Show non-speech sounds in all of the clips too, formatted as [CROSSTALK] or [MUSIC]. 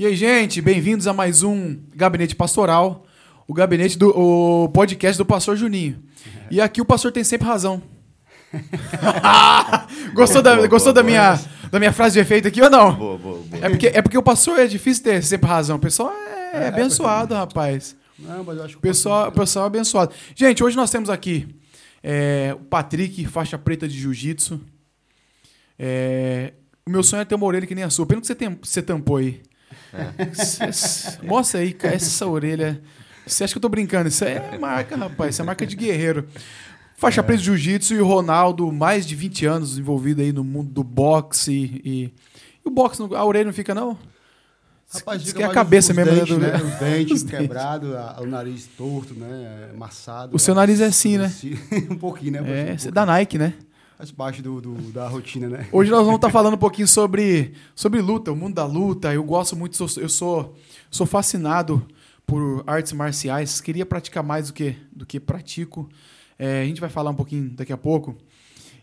E aí, gente, bem-vindos a mais um Gabinete Pastoral, o gabinete do o podcast do Pastor Juninho. E aqui o pastor tem sempre razão. [LAUGHS] [LAUGHS] gostou da, Boa, gostou boa, da, minha, da minha frase de efeito aqui ou não? Boa, boa, boa. É porque, é porque o pastor é difícil ter sempre razão. O pessoal é, abençoado, rapaz. Não, mas eu acho que O pessoal, o pessoal é abençoado. Gente, hoje nós temos aqui é, o Patrick, faixa preta de jiu-jitsu. É, o meu sonho é ter uma orelha que nem a sua. Pena que você, tem, você tampou aí. Cê- Mostra aí, cara, essa orelha. Você acha que eu tô brincando? Isso é marca, rapaz. Isso é marca de guerreiro. Faixa preta de jiu-jitsu e o Ronaldo, mais de 20 anos envolvido aí no mundo do boxe. E, e, e o boxe, a orelha não fica, não? Rapaz, fica é a cabeça os mesmo, né, dentes, do- né? [LAUGHS] Os dentes Os dentes. quebrados, o nariz torto, né? Amassado. O seu nariz é assim, né? [LAUGHS] um pouquinho, né? É, Um você é pouquinho. da Nike, né? Faz parte do, do- da rotina, né? Hoje nós vamos estar falando um pouquinho sobre, sobre luta, o mundo da luta. Eu gosto muito, eu sou, sou fascinado por artes marciais. Queria praticar mais do que, do que pratico. É, a gente vai falar um pouquinho daqui a pouco.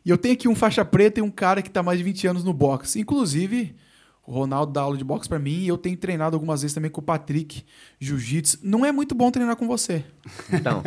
E eu tenho aqui um faixa preta e um cara que está mais de 20 anos no boxe. Inclusive, o Ronaldo dá aula de boxe para mim e eu tenho treinado algumas vezes também com o Patrick, jiu-jitsu. Não é muito bom treinar com você, Então,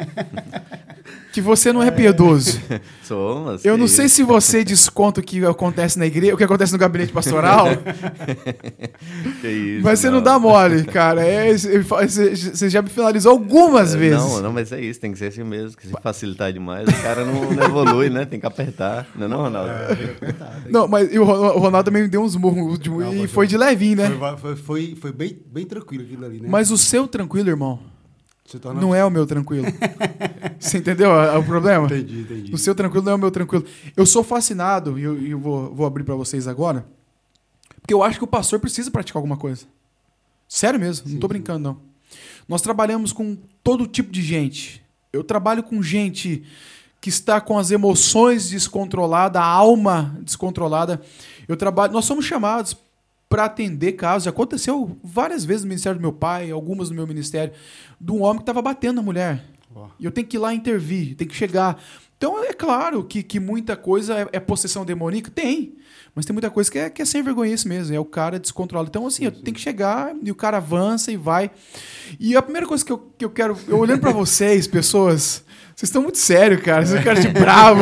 [LAUGHS] que você não é piedoso. [LAUGHS] sou, mas Eu que não sei se você desconta o que acontece na igreja, o que acontece no gabinete pastoral, [LAUGHS] Que isso, mas você não. dá mole, cara. É, você já me finalizou algumas vezes. Não, não, mas é isso, tem que ser assim mesmo, que se facilitar demais, o cara não, não evolui, né? Tem que apertar, não é não, Ronaldo? Não, mas e o Ron- o Ronaldo também me deu uns murros de- Não, e mas foi de levinho, né? Foi, foi, foi, foi bem, bem tranquilo aquilo ali, né? Mas o seu tranquilo, irmão, torna... não é o meu tranquilo. [LAUGHS] Você entendeu o problema? Entendi, entendi. O seu tranquilo não é o meu tranquilo. Eu sou fascinado, e eu, eu vou, vou abrir pra vocês agora, porque eu acho que o pastor precisa praticar alguma coisa. Sério mesmo, não Sim, tô sim. brincando, não. Nós trabalhamos com todo tipo de gente. Eu trabalho com gente que está com as emoções descontroladas, a alma descontrolada. Eu trabalho. Nós somos chamados para atender casos. Aconteceu várias vezes no ministério do meu pai, algumas no meu ministério, de um homem que estava batendo na mulher. Ó, E eu tenho que ir lá intervir, tem que chegar. Então é claro que, que muita coisa é, é possessão demoníaca? Tem. Mas tem muita coisa que é, que é sem vergonha isso mesmo. É o cara descontrola. Então, assim, eu tenho que chegar e o cara avança e vai. E a primeira coisa que eu, que eu quero. Eu olhando pra [LAUGHS] vocês, pessoas. Vocês estão muito sérios, cara. Vocês cara de [LAUGHS] bravo.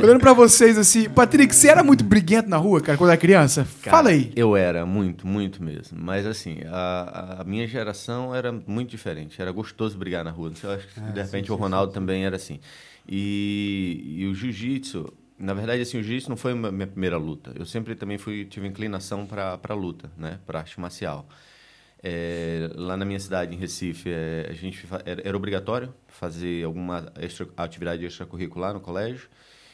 olhando pra vocês assim. Patrick, você era muito briguento na rua, cara, quando era criança? Cara, Fala aí. Eu era, muito, muito mesmo. Mas assim, a, a minha geração era muito diferente. Era gostoso brigar na rua. Eu acho que Ah, de repente sim, o sim, Ronaldo também era assim. E, e o jiu-jitsu, na verdade, assim, o jiu-jitsu não foi a minha primeira luta. Eu sempre também fui, tive inclinação para a luta, né? Para arte marcial. É, lá na minha cidade, em Recife, é, a gente era, era obrigatório fazer alguma extra, atividade extracurricular no colégio.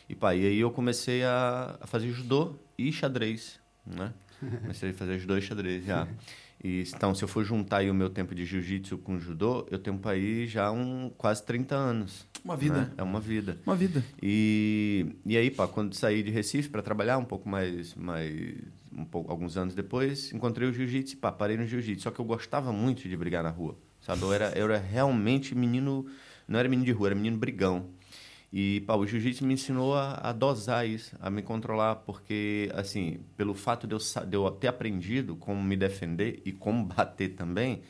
E, pá, e aí eu comecei a, a fazer judô e xadrez, né? [LAUGHS] Comecei a fazer judô e xadrez já. [LAUGHS] E, então, se eu for juntar aí o meu tempo de jiu-jitsu com judô, eu tenho aí já um, quase 30 anos. Uma vida. né? É uma vida. Uma vida. E, e aí, pá, quando saí de Recife para trabalhar um pouco mais, mais um pouco, alguns anos depois, encontrei o jiu-jitsu e pá, parei no jiu-jitsu. Só que eu gostava muito de brigar na rua, sabe? Eu era, eu era realmente menino, não era menino de rua, era menino brigão. E, pá, o jiu-jitsu me ensinou a, a dosar isso, a me controlar, porque, assim, pelo fato de eu, de eu ter aprendido como me defender e como [LAUGHS] bater também,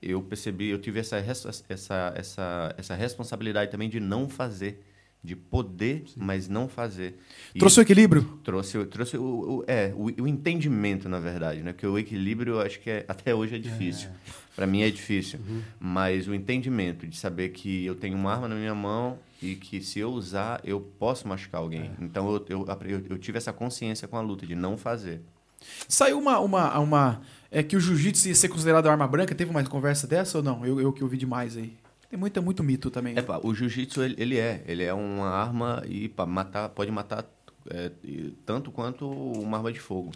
eu percebi, eu tive essa, essa, essa, essa responsabilidade também de não fazer, de poder, mas não fazer. E Trouxe o equilíbrio? trouxe, trouxe o, o- é, o, o entendimento, na verdade, né? Porque o equilíbrio, eu acho que é- [LAUGHS] até hoje é difícil. Para mim é difícil. Mas o entendimento de saber que eu tenho uma arma na minha mão e que se eu usar, eu posso machucar alguém. Então eu, eu, eu, tive essa consciência com a luta de não fazer. Saiu uma, uma, uma. É que o jiu-jitsu ia ser considerado arma branca. Teve uma conversa dessa ou não? Eu, eu que ouvi demais aí. Tem muita, muito mito também. É, né? pá, o jiu-jitsu, ele, ele é. Ele é uma arma e matar, pode matar é, tanto quanto uma arma de fogo.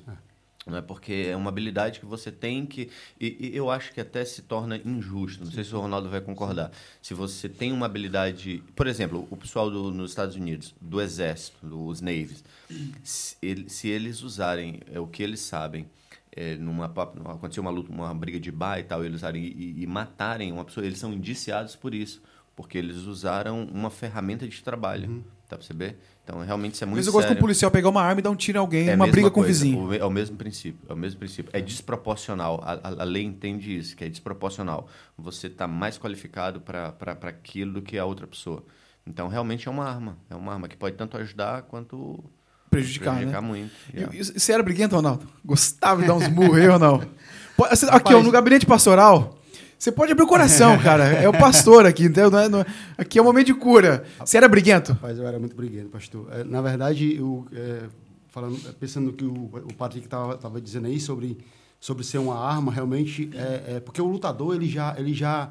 Né? Porque é uma habilidade que você tem que. E, e eu acho que até se torna injusto. Não sei se o Ronaldo vai concordar. Se você tem uma habilidade. Por exemplo, o pessoal do, nos Estados Unidos, do Exército, dos Navies, se, ele- se eles usarem é, o que eles sabem. é, numa, aconteceu uma luta, uma briga de bar e tal, eles usarem e, e matarem uma pessoa, eles são indiciados por isso porque eles usaram uma ferramenta de trabalho. Uhum. Tá perceber? Então, realmente, isso é muito Mas eu gosto que um policial pegar uma arma e dar um tiro em alguém, É uma briga com o coisa, vizinho. o me- É o mesmo princípio. É o mesmo princípio. É desproporcional. A, a- a lei entende isso, que é desproporcional. Você está mais qualificado para aquilo do que a outra pessoa. Então, realmente é uma arma. É uma arma que pode tanto ajudar quanto Prejudicar, prejudicar né? muito. Yeah. E- e Você era briguento, Ronaldo? Gostava de dar uns murros? [LAUGHS] Pode- assim, Aqui, ó, no gabinete pastoral, você pode abrir o coração, cara. É o pastor aqui, entendeu? Não é- não é- aqui é o momento de cura. Você era briguento? Rapaz, eu era muito briguento, pastor. É, na verdade, eu, é, falando, pensando no que o, o Patrick estava dizendo aí sobre, sobre ser uma arma, realmente, é, é porque o lutador, ele já, ele já,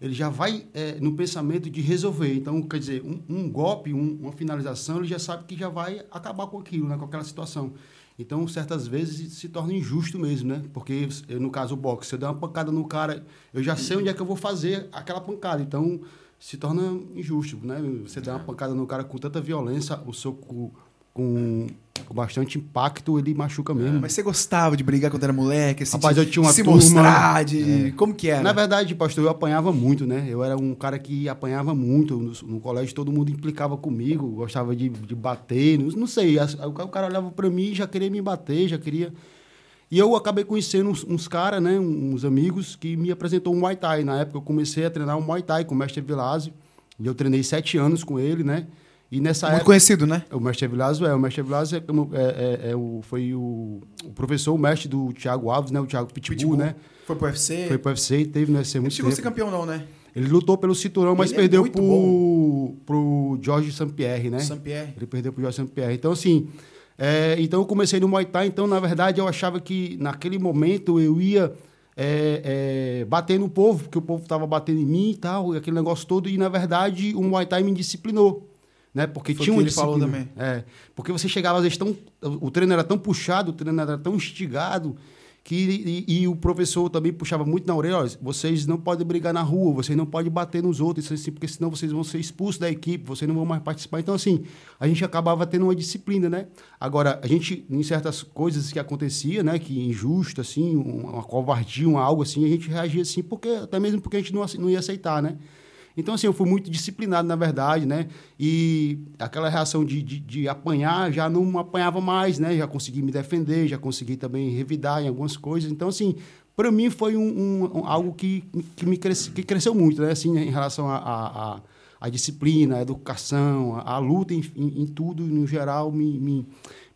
ele já vai é, no pensamento de resolver. Então, quer dizer, um, um golpe, um- uma finalização, ele já sabe que já vai acabar com aquilo, né, com aquela situação. Então, certas vezes se torna injusto mesmo, né? Porque, eu, no caso, o boxe, se eu der uma pancada no cara, eu já sei onde é que eu vou fazer aquela pancada. Então, se torna injusto, né? Você dá uma pancada no cara com tanta violência, o soco com, bastante impacto, ele machuca mesmo. Mas você gostava de brigar quando era moleque? Assim, Rapaz, de- eu tinha uma se turma- mostrar, de... Como que era? Na verdade, pastor, eu apanhava muito, né? Eu era um cara que apanhava muito. No, no colégio, todo mundo implicava comigo, gostava de, de bater. Não, não sei, as- o cara- olhava pra mim e já queria me bater, já queria... E eu acabei conhecendo uns, uns caras, né? Uns amigos que me apresentou um Muay Thai. Na época, eu comecei a treinar um Muay Thai com o mestre Vilásio. E eu treinei sete anos com ele, né? E nessa Muito época... conhecido, né? O mestre Vilazo é, o mestre Vilazo é, como- é- é- é o, foi o, o professor, o mestre do Thiago Alves, né? O Thiago Pitbull, Pitbull. né? Foi pro UFC. Foi pro UFC, teve no UFC Não muito chegou a ser tempo. campeão, não, né? Ele lutou pelo cinturão, mas Ele é perdeu pro, pro Jorge St-Pierre, né? Saint-Pierre. Ele perdeu pro Jorge St-Pierre. Então, assim, é, então eu comecei no Muay Thai, então, na verdade, eu achava que naquele momento eu ia é, é, bater no povo, porque o povo estava batendo em mim e tal, e aquele negócio todo, e na verdade o Muay Thai me disciplinou. Né? Porque Foi tinha uma ele falou disciplina. É, porque você chegava, às vezes, tão. O treino era tão puxado, o treino era tão instigado, que, e, e o professor também puxava muito na orelha, olha, vocês não podem brigar na rua, vocês não podem bater nos outros, assim, porque senão vocês vão ser expulsos da equipe, vocês não vão mais participar. Então, assim, a gente acabava tendo uma disciplina, né? Agora, a gente, em certas coisas que acontecia, né, que injusto, assim, um- uma covardia, um algo assim, a gente reagia assim, porque, até mesmo porque a gente não, não ia aceitar, né? Então, assim, eu fui muito disciplinado, na verdade, né? E aquela reação de, de, de apanhar, já não apanhava mais, né? Já consegui me defender, já consegui também revidar em algumas coisas. Então, assim, para mim foi um, um- algo que, que me cresce, que cresceu muito, né? Assim, em relação à a, a, a disciplina, a educação, a, a luta em, em, em tudo, no geral, me, me,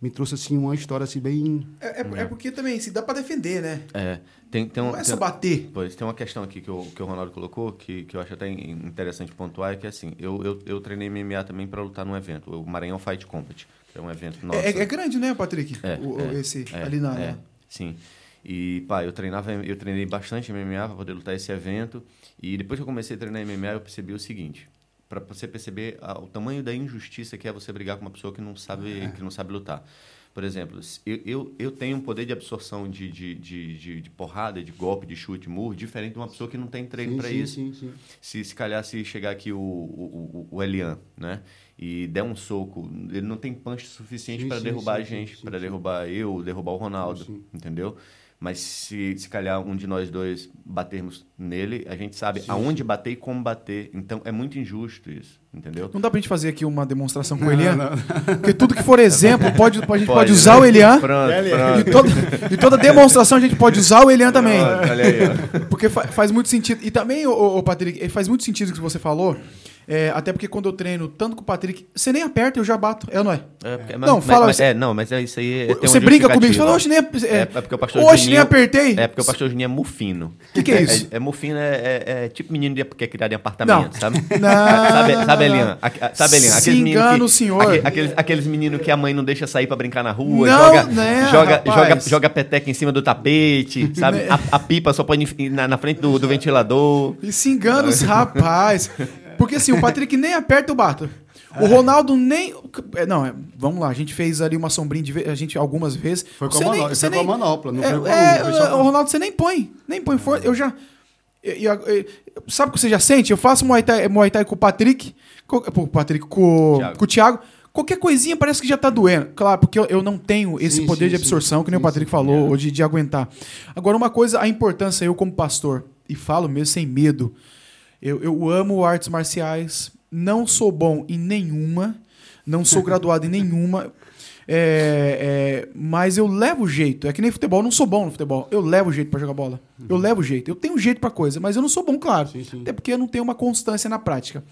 me trouxe, assim, uma história, assim, bem... É, é- é porque também, se dá pra defender, né? É, tem, tem, um, Não é tem- só bater. Pois, tem uma questão aqui que o, que o Ronaldo colocou, que, que eu acho até in- interessante pontuar, é que assim, eu, eu, eu treinei MMA também para lutar num evento, o Maranhão Fight Company, que é um evento nosso. É, é grande, né, Patrick? É, O- é, esse é, ali na. é, sim. E, pá, eu treinava, eu treinei bastante MMA para poder lutar esse evento. E depois que eu comecei a treinar MMA, eu percebi o seguinte: para você perceber a- o tamanho da injustiça que é você brigar com uma pessoa que não sabe, que não sabe lutar. Por exemplo, eu, eu, eu tenho um poder de absorção de, de, de, de, de porrada, de golpe, de chute, murro, diferente de uma pessoa que não tem treino para sim, isso sim, sim. se, se calhar se chegar aqui o, o, o, Elian, né? E der um soco, ele não tem punch suficiente para derrubar sim, a gente, para derrubar eu, derrubar o Ronaldo, Sim. Mas se, se calhar um de nós dois batermos nele, a gente sabe Sim, aonde bater e como bater. Então é muito injusto isso, entendeu? Não dá pra gente fazer aqui uma demonstração com o Não, Elian? não. Porque tudo que for [LAUGHS] exemplo, pode, a gente pode, Pode, usar né? o Elian. Pronto, pronto. De toda, de toda demonstração a gente pode usar o Elian também. Olha aí, ó. Porque fa- faz muito sentido. E também, ô, ô, Patrick, faz muito sentido o que você falou. É, até porque quando eu treino tanto com o Patrick, você nem aperta, eu já bato. É ou não é? É, porque- Não, mas- fala- mas- é, não, mas é isso aí. é- você brinca comigo, você fala, oxe, nem, É, é, é porque o pastor nem Juninho- apertei. É porque o pastor Juninho é mufino. O que, que é isso? É, é mufino, é, é- é tipo menino de- que é criado em apartamento, Não. sabe? Não. [LAUGHS] [LAUGHS] sabe, sabe, Elian? Sabe, Elian? Se meninos engana que- o senhor. aque- Aqueles, aqueles meninos que a mãe não deixa sair pra brincar na rua, Não, joga, né, joga, rapaz? joga, joga peteca em cima do tapete, sabe? [LAUGHS] A, a pipa só põe na, na frente do, do ventilador. E se engana os rapaz. Porque assim, o Patrick nem aperta o bato. O Ronaldo nem. é, Não, é, vamos lá, a gente fez ali uma sombrinha de a gente algumas vezes. Foi com Você a nem- manopla, você foi com a nem- manopla, não é, foi com é, só o Ronaldo, você nem põe. Nem põe força. Eu já. eu- eu- eu- sabe o que você já sente? Eu faço Muay Thai, Muay Thai com o Patrick. Com, com o Patrick, com, Thiago. com o Thiago. Qualquer coisinha parece que já tá doendo. Claro, porque eu, não tenho esse Sim, poder sim, de sim. absorção, que nem o Sim, Patrick sim. falou, ou de, de aguentar. Agora, uma coisa, a importância, eu como pastor, e falo mesmo sem medo, Eu, eu amo artes marciais, não sou bom em nenhuma, não sou graduado em nenhuma. [LAUGHS] É, é, mas eu levo jeito. É que nem futebol, eu não sou bom no futebol. Eu levo jeito pra jogar bola. Eu levo jeito. Eu tenho jeito pra coisa, mas eu não sou bom, claro. Sim, sim. Até porque eu não tenho uma constância na prática.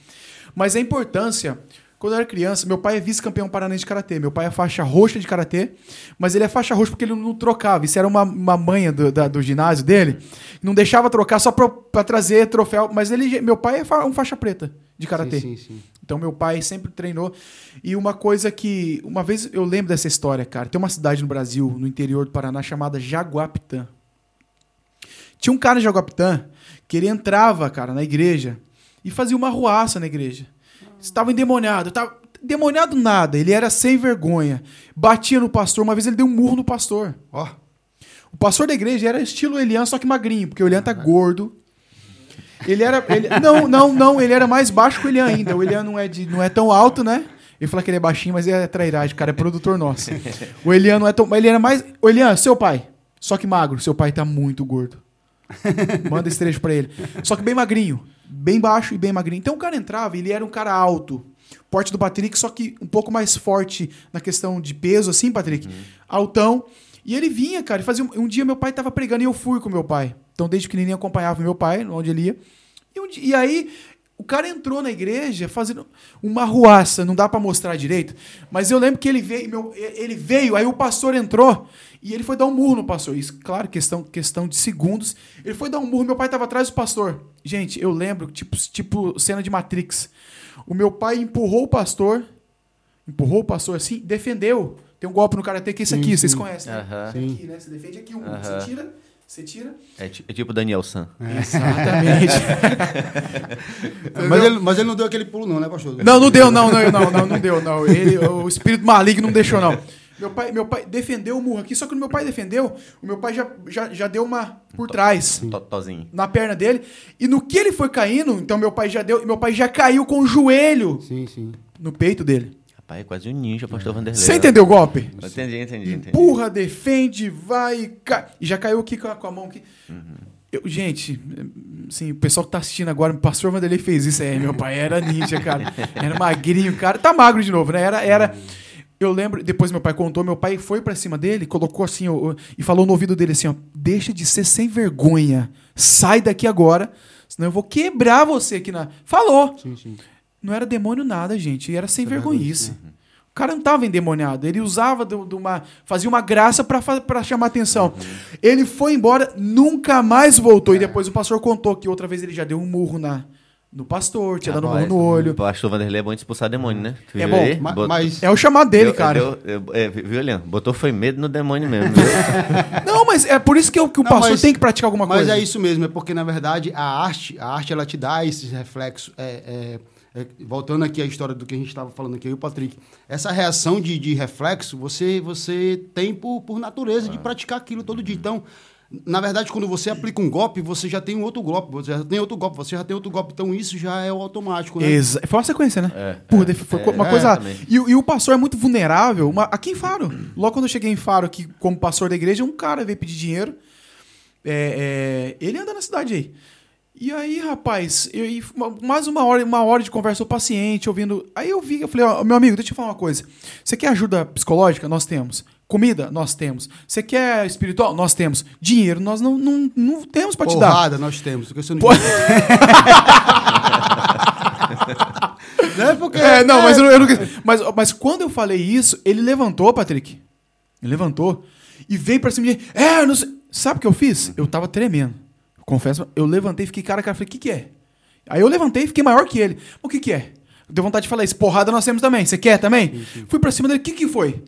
Mas a importância. Quando eu era criança, meu pai é vice-campeão paranaense de karatê. Meu pai é faixa roxa de karatê, mas ele é faixa roxa porque ele não trocava. Isso era uma, uma manha do, da- do ginásio dele. Não deixava trocar só pra, pra trazer troféu. Mas ele, meu pai é um faixa preta de karatê. Sim, sim, sim. Então meu pai sempre treinou. E uma coisa que. Uma vez eu lembro dessa história, cara. Tem uma cidade no Brasil, no interior do Paraná, chamada Jaguapitã. Tinha um cara em Jaguapitã que ele entrava, cara, na igreja e fazia uma ruaça na igreja. Estava endemoniado. Tava... Endemoniado nada, ele era sem vergonha. Batia no pastor, uma vez ele deu um murro no pastor. Ó, O pastor da igreja era estilo Elian, só que magrinho, porque o Elian tá gordo. Ele era. ele- não, não, não, ele era mais baixo que o Elian ainda. O Elian não é, de, não é tão alto, né? Ele fala que ele é baixinho, mas é trairagem, cara, é produtor nosso. O Elian não é tão. Ele era mais. O Elian, seu pai. Só que magro, seu pai tá muito gordo. Manda esse trecho pra ele. Só que bem magrinho. Bem baixo e bem magrinho. Então o cara entrava ele era um cara alto. Porte do Patrick, só que um pouco mais forte na questão de peso, assim, Patrick. Altão. E ele vinha, cara, e fazia. Um, um dia meu pai tava pregando e eu fui com meu pai. Então, desde pequenininho, eu acompanhava meu pai, onde ele ia. E, um e aí, o cara entrou na igreja fazendo uma ruaça, não dá pra mostrar direito. Mas eu lembro que ele veio, meu- ele veio, aí o pastor entrou e ele foi dar um murro no pastor. Isso, claro, questão, questão de segundos. Ele foi dar um murro, meu pai tava atrás do pastor. Gente, eu lembro, tipo, tipo cena de Matrix. O meu pai empurrou o pastor, empurrou o pastor assim, defendeu. Tem um golpe no karatê que é esse Sim, aqui, vocês sim. conhecem. né? Aham. Sim. Aqui, né? Você defende aqui um, Aham. você tira, você tira. É, é tipo Daniel San. Exatamente. [LAUGHS] mas, ele, mas ele não deu aquele pulo, não, né, pastor? Não, não deu, não, não, não, não, não deu, não. Ele, o espírito maligno não deixou, não. Meu pai, meu pai defendeu o murro aqui, só que o meu pai defendeu, o meu pai já, já, já deu uma por trás, Totozinho. na perna dele. E no que ele foi caindo, então meu pai já deu, meu pai já caiu com o joelho Sim, sim. no peito dele. Rapaz, é quase um ninja, pastor Vanderlei. Você entendeu o golpe? Entendi, entendi, entendi. Empurra, defende, vai, cai. E já caiu aqui com a, com a mão aqui. Eu- gente, assim, o pessoal que tá assistindo agora, o pastor Vanderlei fez isso. É, meu pai era ninja, cara. Era magrinho, cara. Tá magro de novo, né? Era. era eu lembro, depois meu pai contou, meu pai foi pra cima dele, colocou assim, ó, e falou no ouvido dele assim, ó, deixa de ser sem vergonha, sai daqui agora, senão eu vou quebrar você aqui na... Falou! Sim, sim. Não era demônio nada, gente. Era sem é vergonhice. vergonhice, O cara não estava endemoniado. Ele usava de, uma. fazia uma graça para chamar atenção. Ele foi embora, nunca mais voltou. E depois o pastor contou que outra vez ele já deu um murro na, no pastor, tinha dado um murro no olho. O pastor Vanderlei é bom de expulsar demônio, né? Tu É bom? Ma- mas É o chamado dele, deu- cara. eu- é, viu, Leandro? Botou foi medo no demônio mesmo. [LAUGHS] Não, mas é por isso que, o- que o Não, pastor mas- tem que praticar alguma Mas coisa. é isso mesmo, é porque, na verdade, a arte, a arte ela te dá esses reflexos. é, é, é, voltando aqui à história do que a gente estava falando aqui, eu e o Patrick. Essa reação de, de reflexo, você, você tem por, por natureza de praticar aquilo todo dia. Então, na verdade, quando você aplica um golpe, você já tem um outro golpe, você já tem outro golpe, você já tem outro golpe. Então, isso já é o automático, né? Exa- Foi uma sequência, né? É, Pô, é, foi é, uma é, coisa. E, o- e o pastor é muito vulnerável. Uma- aqui em Faro. Logo quando eu cheguei em Faro, aqui como pastor da igreja, um cara veio pedir dinheiro. É, é, ele anda na cidade aí. E aí, rapaz, eu, mais uma hora, uma hora de conversa, eu paciente, ouvindo. Aí eu vi, eu falei, ó, meu amigo, deixa eu te falar uma coisa. Você quer ajuda psicológica? Nós temos. Comida? Nós temos. Você quer espiritual? Nós temos. Dinheiro? Nós não, não, não temos pra te dar. Porrada nós temos. Porque você não... Não é porque... É, não, mas eu, não- eu não quis. Mas, mas quando eu falei isso, ele levantou, Patrick. Ele levantou e veio pra cima de mim. É, não sei. Sabe o que eu fiz? Eu tava tremendo. Confesso, eu levantei, fiquei cara a cara, falei, o que que é? Aí eu levantei e fiquei maior que ele. O que que é? Deu vontade de falar isso. Porrada nós temos também. Você quer também? Fui pra cima dele, o que que foi?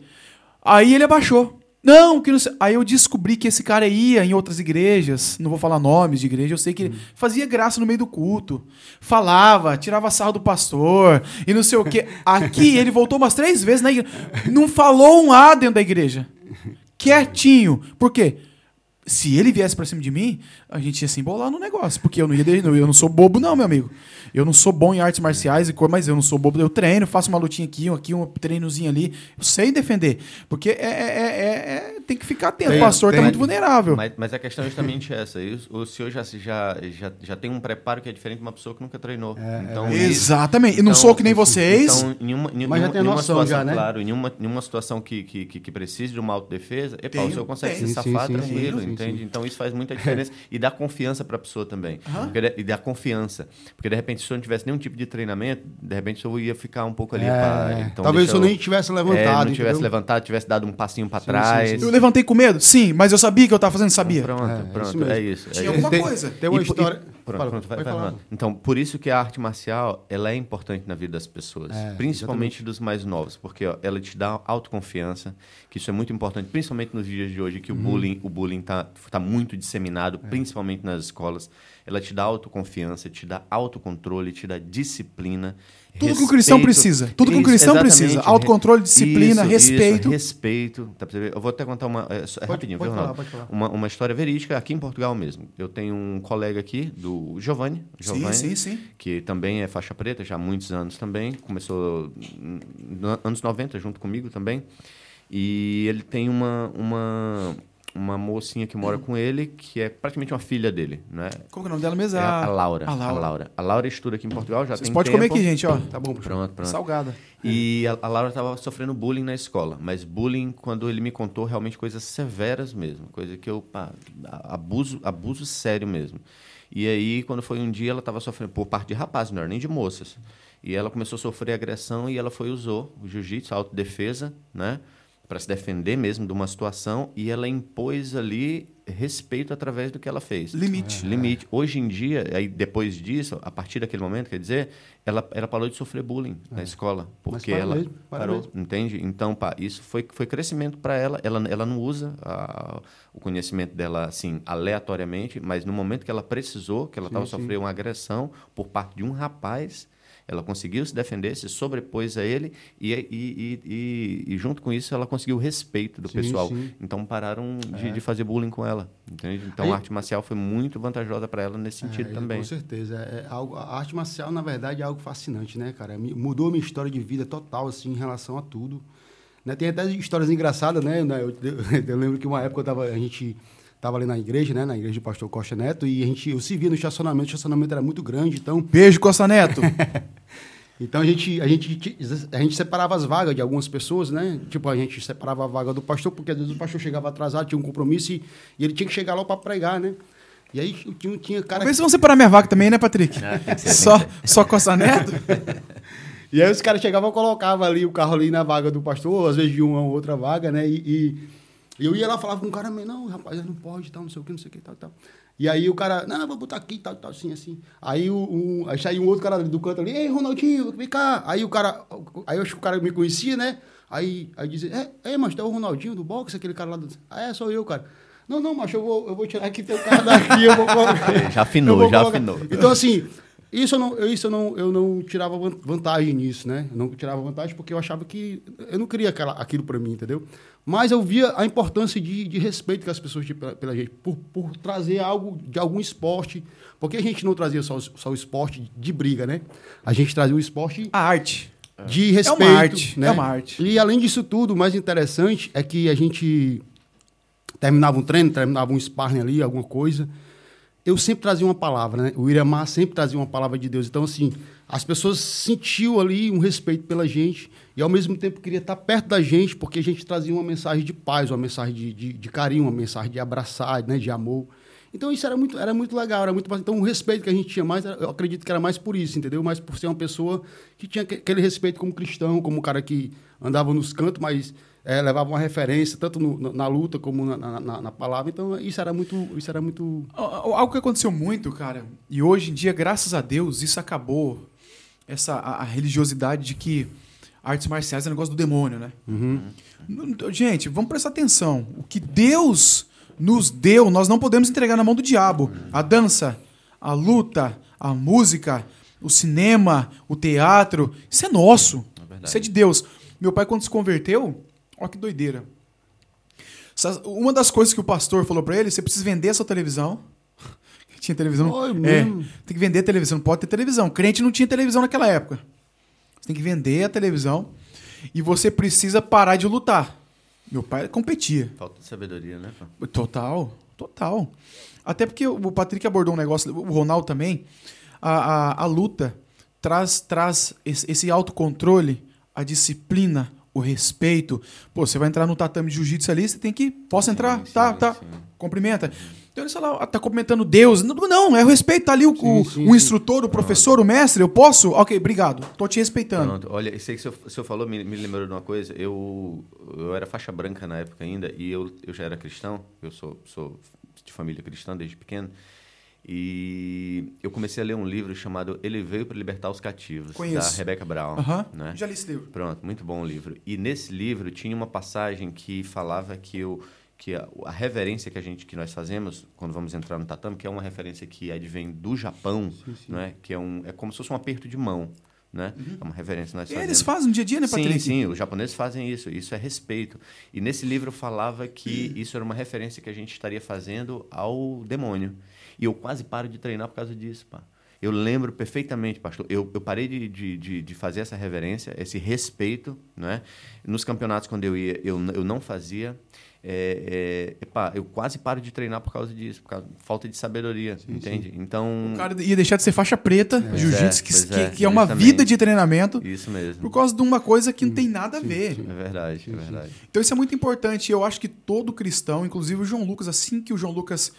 Aí ele abaixou. Não, que não sei. Aí eu descobri que esse cara ia em outras igrejas, não vou falar nomes de igreja, eu sei que ele fazia graça no meio do culto. Falava, tirava sarro do pastor e não sei o quê. Aqui ele voltou umas três vezes na igreja. Não falou um A dentro da igreja. Quietinho. Por quê? Se ele viesse pra cima de mim, a gente ia se embolar no negócio. Porque eu não ia. Eu não sou bobo, não, meu amigo. Eu não sou bom em artes marciais e coisa, mas eu não sou bobo. Eu treino, faço uma lutinha aqui, um aqui, um treinozinho ali. Eu sei defender. Porque é, é- é- é- tem que ficar atento. Tem- o pastor tá tem- muito vulnerável. Mas, mas a questão é justamente essa. E O, o senhor já, já, já, já tem um preparo que é diferente de uma pessoa que nunca treinou. É, então, é Exatamente. E não então- sou que nem vocês. Então, em uma, em Mas já tem em uma noção situação, já, né? Claro, em uma, em uma situação que, que, que, que precise de uma autodefesa, epa, Tem, o senhor consegue tem. se safar sim, sim, tranquilo, sim, sim, entende? sim. Então isso faz muita diferença. [LAUGHS] e dá confiança para a pessoa também. Porque e dá confiança. Porque de repente, se o senhor não tivesse nenhum tipo de treinamento, de repente o senhor ia ficar um pouco ali. É, é. então Talvez senhor eu- nem tivesse É, levantado. não tivesse entendeu? levantado, tivesse dado um passinho para Sim, trás. sim, sim. Eu levantei com medo? Sim, mas eu sabia que eu tava fazendo, sabia. Pronto, É, é pronto. É isso. é Tinha alguma tem, coisa. Tem uma E po- e- história. Pronto, Fala, pronto, vai, vai, falar. Então, por isso que a arte marcial ela é importante na vida das pessoas, É, principalmente dos mais novos, porque ó, ela te dá autoconfiança, que isso é muito importante, principalmente nos dias de hoje que o Uhum. bullying, o bullying tá, tá muito disseminado, É. principalmente nas escolas. Ela te dá autoconfiança, te dá autocontrole, te dá disciplina. Tudo que o cristão respeito. precisa. Tudo que o cristão precisa. Autocontrole, disciplina, Isso, respeito. Isso, respeito. Ver? Eu vou até contar uma. É, é Pode- rapidinho, pode viu, falar, pode falar. Uma, uma história verídica aqui em Portugal mesmo. Eu tenho um colega aqui, do Giovanni. Sim, Giovanni sim, sim. que também é faixa preta já há muitos anos também. Começou nos anos 90 junto comigo também. E ele tem uma, uma, uma mocinha que mora com ele, que é praticamente uma filha dele, né? Qual que é o nome dela mesmo? É É a, a Laura. A Laura. A Laura. A Laura estuda aqui em Portugal, já Vocês tem podem tempo. comer aqui, gente, ó. Tá bom, Pronto, pronto. Salgada. E a, a Laura estava sofrendo bullying na escola, mas bullying, quando ele me contou, realmente coisas severas mesmo, coisa que eu, pá, abuso, abuso sério mesmo. E aí, quando foi um dia, ela estava sofrendo por parte de rapazes, não era nem de moças. E ela começou a sofrer agressão e ela foi usou o jiu-jitsu, a autodefesa, né? Para se defender mesmo de uma situação e ela impôs ali respeito através do que ela fez. Limite. Limite. Hoje em dia, aí depois disso, a partir daquele momento, quer dizer, ela, ela parou de sofrer bullying na escola. Porque ela mesmo, para parou, mesmo. entende? Então, pá, isso foi, foi crescimento para ela. ela. Ela não usa a- o conhecimento dela, assim, aleatoriamente, mas no momento que ela precisou, que ela estava sofrendo uma agressão por parte de um rapaz, ela conseguiu se defender, se sobrepôs a ele e, e, e, e- e junto com isso ela conseguiu o respeito do Sim, pessoal. sim. Então pararam de, de fazer bullying com ela, entende? Então Aí- a arte marcial foi muito vantajosa para ela nesse sentido É, também. Com certeza. É, é algo, a arte marcial, na verdade, é algo fascinante, né, cara? Mudou a minha história de vida total, assim, em relação a tudo. Né? Tem até histórias engraçadas, né? Eu, eu- eu [LAUGHS] lembro que uma época eu tava, a gente estava ali na igreja, né? Na igreja do pastor Costa Neto, e a gente, eu se via no estacionamento, o estacionamento era muito grande, então Beijo, Costa Neto. [LAUGHS] então a gente, a gente, a gente separava as vagas de algumas pessoas, né? Tipo, a gente separava a vaga do pastor, porque às vezes o pastor chegava atrasado, tinha um compromisso e, e ele tinha que chegar lá para pregar, né? E aí tinha, tinha cara. Talvez vão separar minha vaca também, né, Patrick? Ser, Só, que só Costa Neto? [LAUGHS] E aí os caras chegavam e colocavam ali o carro ali na vaga do pastor, às vezes de uma ou outra vaga, né? E, e- eu ia lá e falava com o cara, mas não, rapaz, não pode, tal, não sei o que, não sei o que, tal, tal. E aí o cara, não, vou botar aqui, tal, tal, assim, assim. Aí, o, um, aí saiu um outro cara do canto ali, ei, Ronaldinho, vem cá. Aí o cara, aí eu acho que o cara me conhecia, né? Aí, aí dizia, é, é, mas é o Ronaldinho do boxe, aquele cara lá do... Ah, é, sou eu, cara. Não, não, mas eu vou, eu vou tirar aqui teu carro daqui, eu vou colocar. [LAUGHS] Já afinou, já colocar. afinou. Então, assim, isso eu não, isso eu não, eu não tirava van- vantagem nisso, né? Eu não tirava vantagem porque eu achava que eu não queria aquela, aquilo para mim, entendeu? Mas eu via a importância de, de respeito que as pessoas tinham pela, pela gente, por, por trazer algo de algum esporte. Porque a gente não trazia só, o- só o esporte de briga, né? A gente trazia o esporte A arte. de respeito. arte, né? é uma arte. E além disso tudo, o mais interessante é que a gente terminava um treino, terminava um sparring ali, alguma coisa. Eu sempre trazia uma palavra, né? O Iramar sempre trazia uma palavra de Deus. Então, assim, as pessoas sentiam ali um respeito pela gente e, ao mesmo tempo, queria estar perto da gente porque a gente trazia uma mensagem de paz, uma mensagem de, de, de carinho, uma mensagem de abraçar, né? De amor. Então, isso era muito, era muito legal, era muito. Então, o respeito que a gente tinha mais, eu acredito que era mais por isso, entendeu? Mais por ser uma pessoa que tinha aque- aquele respeito como cristão, como um cara que andava nos cantos, mas eh, levava uma referência, tanto no- na, na luta como na, na- na- palavra. Então, isso era muito... Isso era muito Al- Algo que aconteceu muito, cara, e hoje em dia, graças a Deus, isso acabou. Essa a, a religiosidade de que artes marciais é um negócio do demônio, né? N- Gente, vamos prestar atenção. O que Deus nos deu, nós não podemos entregar na mão do diabo. A dança, a luta, a música, o cinema, o teatro, isso é nosso. É isso é de Deus. Meu pai, quando se converteu, olha que doideira. Essa- Uma das coisas que o pastor falou pra ele, você precisa vender a sua televisão. [LAUGHS] Tinha televisão? Oi, é, tem que vender a televisão, não pode ter televisão. Crente não tinha televisão naquela época. Você tem que vender a televisão e você precisa parar de lutar. Meu pai competia. Falta de sabedoria, né? pô? Total, total. Até porque o Patrick abordou um negócio, o Ronaldo também. A, a, a luta traz, traz esse, esse autocontrole, a disciplina, o respeito. Pô, você vai entrar no tatame de jiu-jitsu ali, você tem que. Posso Sim, entrar? sim, tá, tá. sim. Cumprimenta. Então ele fala, ah, tá cumprimentando Deus. Não, não, é o respeito. Tá ali o, o- sim, o sim. instrutor, o professor, o mestre. Eu posso? Ok, obrigado. Tô te respeitando. Pronto, olha, isso aí que o senhor, o senhor falou me, me lembrou de uma coisa. Eu, eu era faixa branca na época ainda e eu, eu já era cristão. Eu sou, sou de família cristã desde pequeno. E eu comecei a ler um livro chamado Ele Veio para Libertar os Cativos, Conheço. da Rebecca Brown. Né? Já li esse livro. Pronto, muito bom o livro. E nesse livro tinha uma passagem que falava que, o, que a, a reverência que a gente que nós fazemos quando vamos entrar no tatame, que é uma referência que advém do Japão, né? Que é um é como se fosse um aperto de mão, né? É uma reverência nós fazemos. Eles fazem no dia a dia, né, Patrick? Sim, sim, os japoneses fazem isso, isso é respeito. E nesse livro falava que isso era uma referência que a gente estaria fazendo ao demônio. E eu quase paro de treinar por causa disso, pá. Eu lembro perfeitamente, pastor. Eu, eu parei de, de, de, de fazer essa reverência, esse respeito, né? Nos campeonatos, quando eu ia, eu, eu não fazia. É, é, epá, eu quase paro de treinar por causa disso, por causa de falta de sabedoria, entende? Então, O cara ia deixar de ser faixa preta, jiu-jitsu, é, que, pois que- é, que é uma vida de treinamento, isso mesmo. por causa de uma coisa que não tem nada a ver. É verdade, é verdade. Então isso é muito importante. Eu acho que todo cristão, inclusive o João Lucas, assim que o João Lucas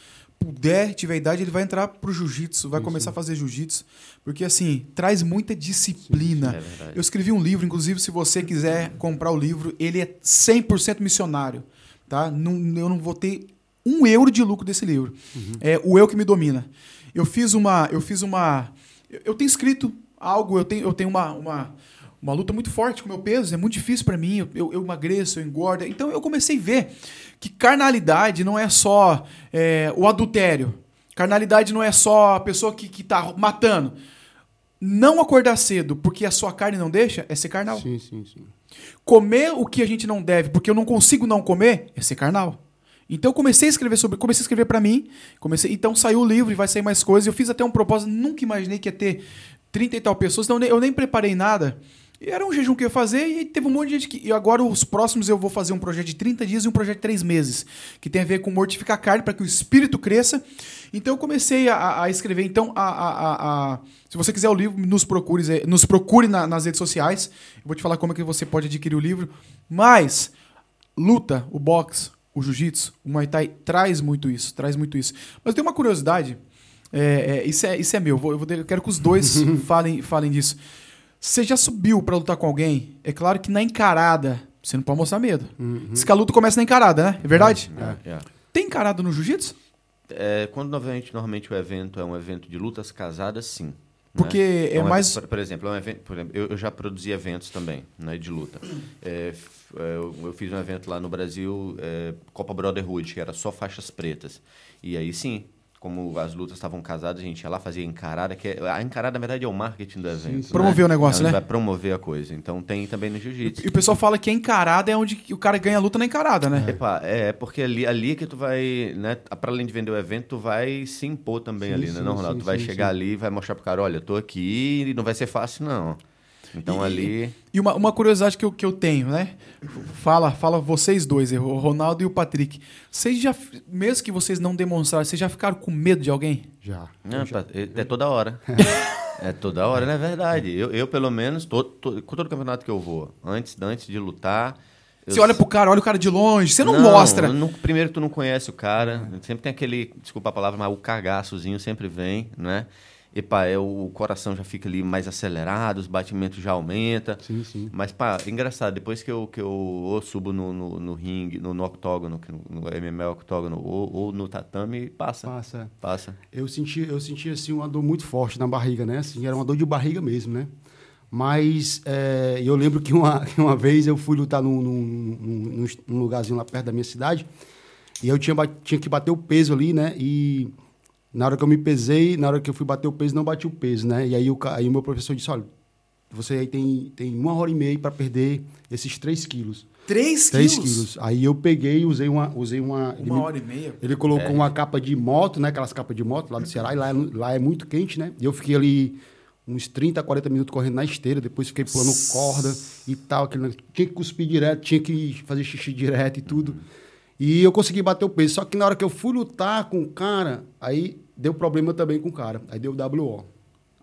puder, tiver idade, ele vai entrar pro jiu-jitsu, vai começar a fazer jiu-jitsu, porque assim, traz muita disciplina. É verdade. Eu escrevi um livro, inclusive, se você quiser comprar o livro, ele é 100% missionário, tá? Não, eu não vou ter um euro de lucro desse livro. É o eu que me domina. Eu fiz uma, eu fiz uma, eu, eu tenho escrito algo, eu tenho, eu tenho uma, uma, uma luta muito forte com o meu peso, é muito difícil para mim, eu, eu, emagreço, eu engordo. Então eu comecei a ver que carnalidade não é só é, o adultério. Carnalidade não é só a pessoa que, que tá matando. Não acordar cedo porque a sua carne não deixa é ser carnal. Sim, sim, sim. Comer o que a gente não deve porque eu não consigo não comer é ser carnal. Então eu comecei a escrever sobre, comecei a escrever pra mim, comecei, então saiu o livro e vai sair mais coisas. Eu fiz até um propósito, nunca imaginei que ia ter 30 e tal pessoas, então eu nem preparei nada. E era um jejum que eu ia fazer e teve um monte de gente que. E agora os próximos eu vou fazer um projeto de 30 dias e um projeto de 3 meses, que tem a ver com mortificar a carne para que o espírito cresça. Então eu comecei a, a escrever. Então, a, a- a- se você quiser o livro, nos procure, eh, nos procure na- nas redes sociais. Eu vou te falar como é que você pode adquirir o livro. Mas luta, o boxe, o jiu-jitsu, o Muay Thai traz muito isso, traz muito isso. Mas tem uma curiosidade, é, é, isso, é, isso é meu, vou- eu, vou, eu quero que os dois [LAUGHS] falem, falem disso. Você já subiu pra lutar com alguém? É claro que na encarada, você não pode mostrar medo. Diz que a luta começa na encarada, né? É verdade? É, é. Tem encarada no jiu-jitsu? É, quando normalmente, normalmente o evento é um evento de lutas casadas, sim. Porque né? é Então, mais- Por, por exemplo, é um evento, por exemplo eu, eu já produzi eventos também, né, de luta. É, é, eu, eu fiz um evento lá no Brasil, é, Copa Brotherhood, que era só faixas pretas. E aí sim, como as lutas estavam casadas, a gente ia lá fazia encarada, que é, a encarada, na verdade, é o marketing do evento. sim. Promover né? o negócio, É né? Vai promover a coisa. Então tem também no jiu-jitsu. E o pessoal fala que a encarada é onde o cara ganha a luta na encarada, né? Epa, é, é porque ali, ali é que tu vai, né, para além de vender o evento, tu vai se impor também Sim, ali, né, sim, não, Ronaldo? sim, tu vai sim, chegar sim. ali e vai mostrar pro cara, olha, eu tô aqui e não vai ser fácil, não. Então E- ali... E uma, uma curiosidade que eu, que eu tenho, né? Fala, fala vocês dois, o Ronaldo e o Patrick. Vocês já, mesmo que vocês não demonstraram, vocês já ficaram com medo de alguém? Já. Não, pá, é, é toda hora. [LAUGHS] é toda hora, não é verdade. Eu, eu pelo menos, todo, todo, com todo campeonato que eu vou, antes, antes de lutar... eu Você olha pro cara, olha o cara de longe, você não, Não, mostra. não- primeiro tu não conhece o cara, sempre tem aquele, desculpa a palavra, mas o cagaçozinho sempre vem, né? E pá, é, o coração já fica ali mais acelerado, os batimentos já aumentam. Sim, sim. Mas, pá, engraçado, depois que eu, que eu ou subo no, no, no ringue, no, no octógono, no, no MMA octógono, ou, ou no tatame, passa. Passa. Passa. Eu senti, eu senti assim uma dor muito forte na barriga, né? Assim, era uma dor de barriga mesmo, né? Mas é, eu lembro que uma, [LAUGHS] uma vez eu fui lutar num, num, num- num lugarzinho lá perto da minha cidade e eu tinha, tinha que bater o peso ali, né? E na hora que eu me pesei, na hora que eu fui bater o peso, não bati o peso, né? E aí o, aí o meu professor disse, olha, você aí tem, tem uma hora e meia para perder esses 3 quilos. 3 3 quilos? quilos. Aí eu peguei, usei uma. Usei uma, Uma me- hora e meia. ele colocou uma capa de moto, né? Aquelas capas de moto lá do Ceará, e lá, é- lá é muito quente, né? E eu fiquei ali uns 30, 40 minutos correndo na esteira, depois fiquei pulando corda e tal. Aquele, tinha que cuspir direto, tinha que fazer xixi direto e tudo. E eu consegui bater o peso. Só que na hora que eu fui lutar com o cara, aí deu problema também com o cara. Aí deu WO.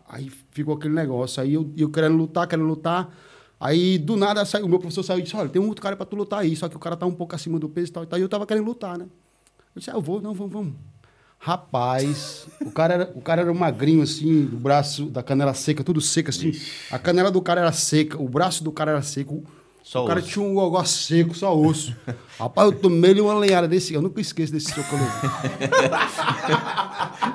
Aí ficou aquele negócio. Aí eu, eu querendo lutar, querendo lutar. Aí, do nada, saiu, o meu professor saiu e disse, olha, tem um outro cara pra tu lutar aí. Só que o cara tá um pouco acima do peso e tal. e tal. E eu tava querendo lutar, né? Eu disse, ah, eu vou, não, vamos, vamos. Rapaz, o cara, era, o cara era magrinho, assim, do braço, da canela seca, tudo seco, assim. A canela do cara era seca, o braço do cara era seco. Só o cara osso. tinha um gogó seco, só osso. [LAUGHS] Rapaz, eu tomei-lhe uma lenhada desse. Eu nunca esqueço desse soco. [LAUGHS]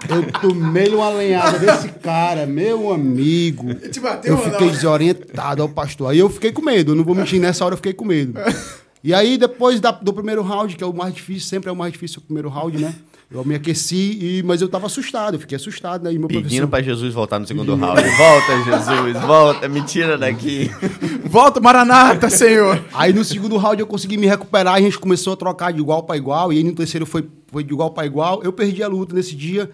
Eu, eu tomei-lhe uma lenhada desse cara, meu amigo. Te bateu Eu ou não? fiquei desorientado ao pastor. Aí eu fiquei com medo, eu não vou mentir, nessa hora eu fiquei com medo. [LAUGHS] E aí, depois da- do primeiro round, que é o mais difícil, sempre é o mais difícil o primeiro round, né? Eu me aqueci, e, mas eu tava assustado, eu fiquei assustado, né? E meu Pedindo professor... pra Jesus voltar no segundo round. Volta, Jesus, volta, me tira daqui. [LAUGHS] Volta, Maranata, Senhor. Aí no segundo round eu consegui me recuperar, a gente começou a trocar de igual para igual, e aí no terceiro foi, foi de igual para igual. Eu perdi a luta nesse dia,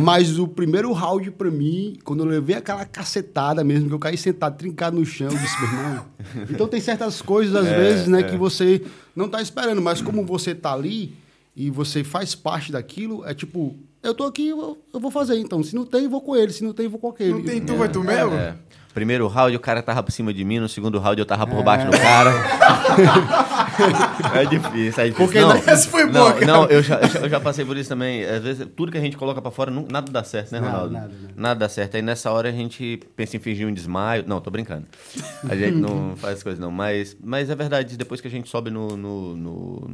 mas o primeiro round para mim, quando eu levei aquela cacetada mesmo, que eu caí sentado, trincado no chão, eu disse, meu irmão. [LAUGHS] Então tem certas coisas, às vezes, né, que você não tá esperando, mas como você tá ali e você faz parte daquilo, é tipo, eu tô aqui, eu, eu vou fazer. Então, se não tem, vou com ele, se não tem, eu vou com aquele. Não tem tu, vai tu mesmo? É. Primeiro round o cara tava por cima de mim, no segundo round eu tava por baixo do cara. [LAUGHS] é difícil, é difícil. Porque [LAUGHS] não, essa foi não, boa, cara. Não, eu já, eu já- eu já passei por isso também. Às vezes, tudo que a gente coloca pra fora, nu- nada dá certo, né, Nada, Ronaldo? nada, nada. dá certo. Aí nessa hora a gente pensa em fingir um desmaio. Não, tô brincando. A gente [LAUGHS] não faz coisas não. Mas, mas é verdade, depois que a gente sobe no, no, no,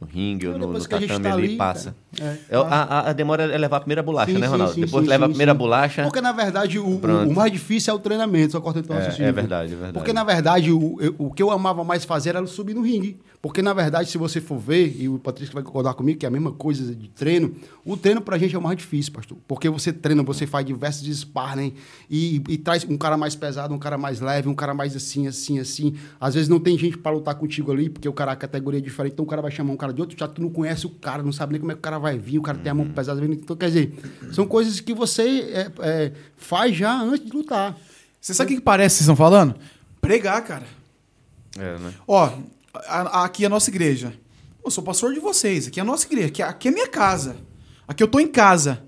no ringue ou no, Depois no tatame tá ali, ali, passa. é, É, a, a- a demora é levar a primeira bolacha, Sim, né, Ronaldo? sim, depois sim, que leva a primeira bolacha. Porque, na verdade, o, o, o mais difícil é o treinamento, só corta É, raciocínio. é verdade, é verdade. Porque, na verdade, o, o que eu amava mais fazer era subir no ringue. Porque, na verdade, se você for ver, e o Patrício vai concordar comigo, que é a mesma coisa de treino, o treino pra gente é o mais difícil, pastor. Porque você treina, você faz diversos sparring e, e traz um cara mais pesado, um cara mais leve, um cara mais assim, assim, assim. Às vezes não tem gente pra lutar contigo ali, porque o cara, a categoria é diferente, então o cara vai chamar um cara de outro, já tu não conhece o cara, não sabe nem como é que o cara vai vir, o cara tem a mão pesada. Então, quer dizer, são coisas que você é, é, faz já antes de lutar. Você sabe o que que parece que vocês estão falando? Pregar, cara. É, né? Ó, a- a- aqui é a nossa igreja. Eu sou pastor de vocês. Aqui é a nossa igreja. Aqui, aqui é minha casa. Aqui eu tô em casa.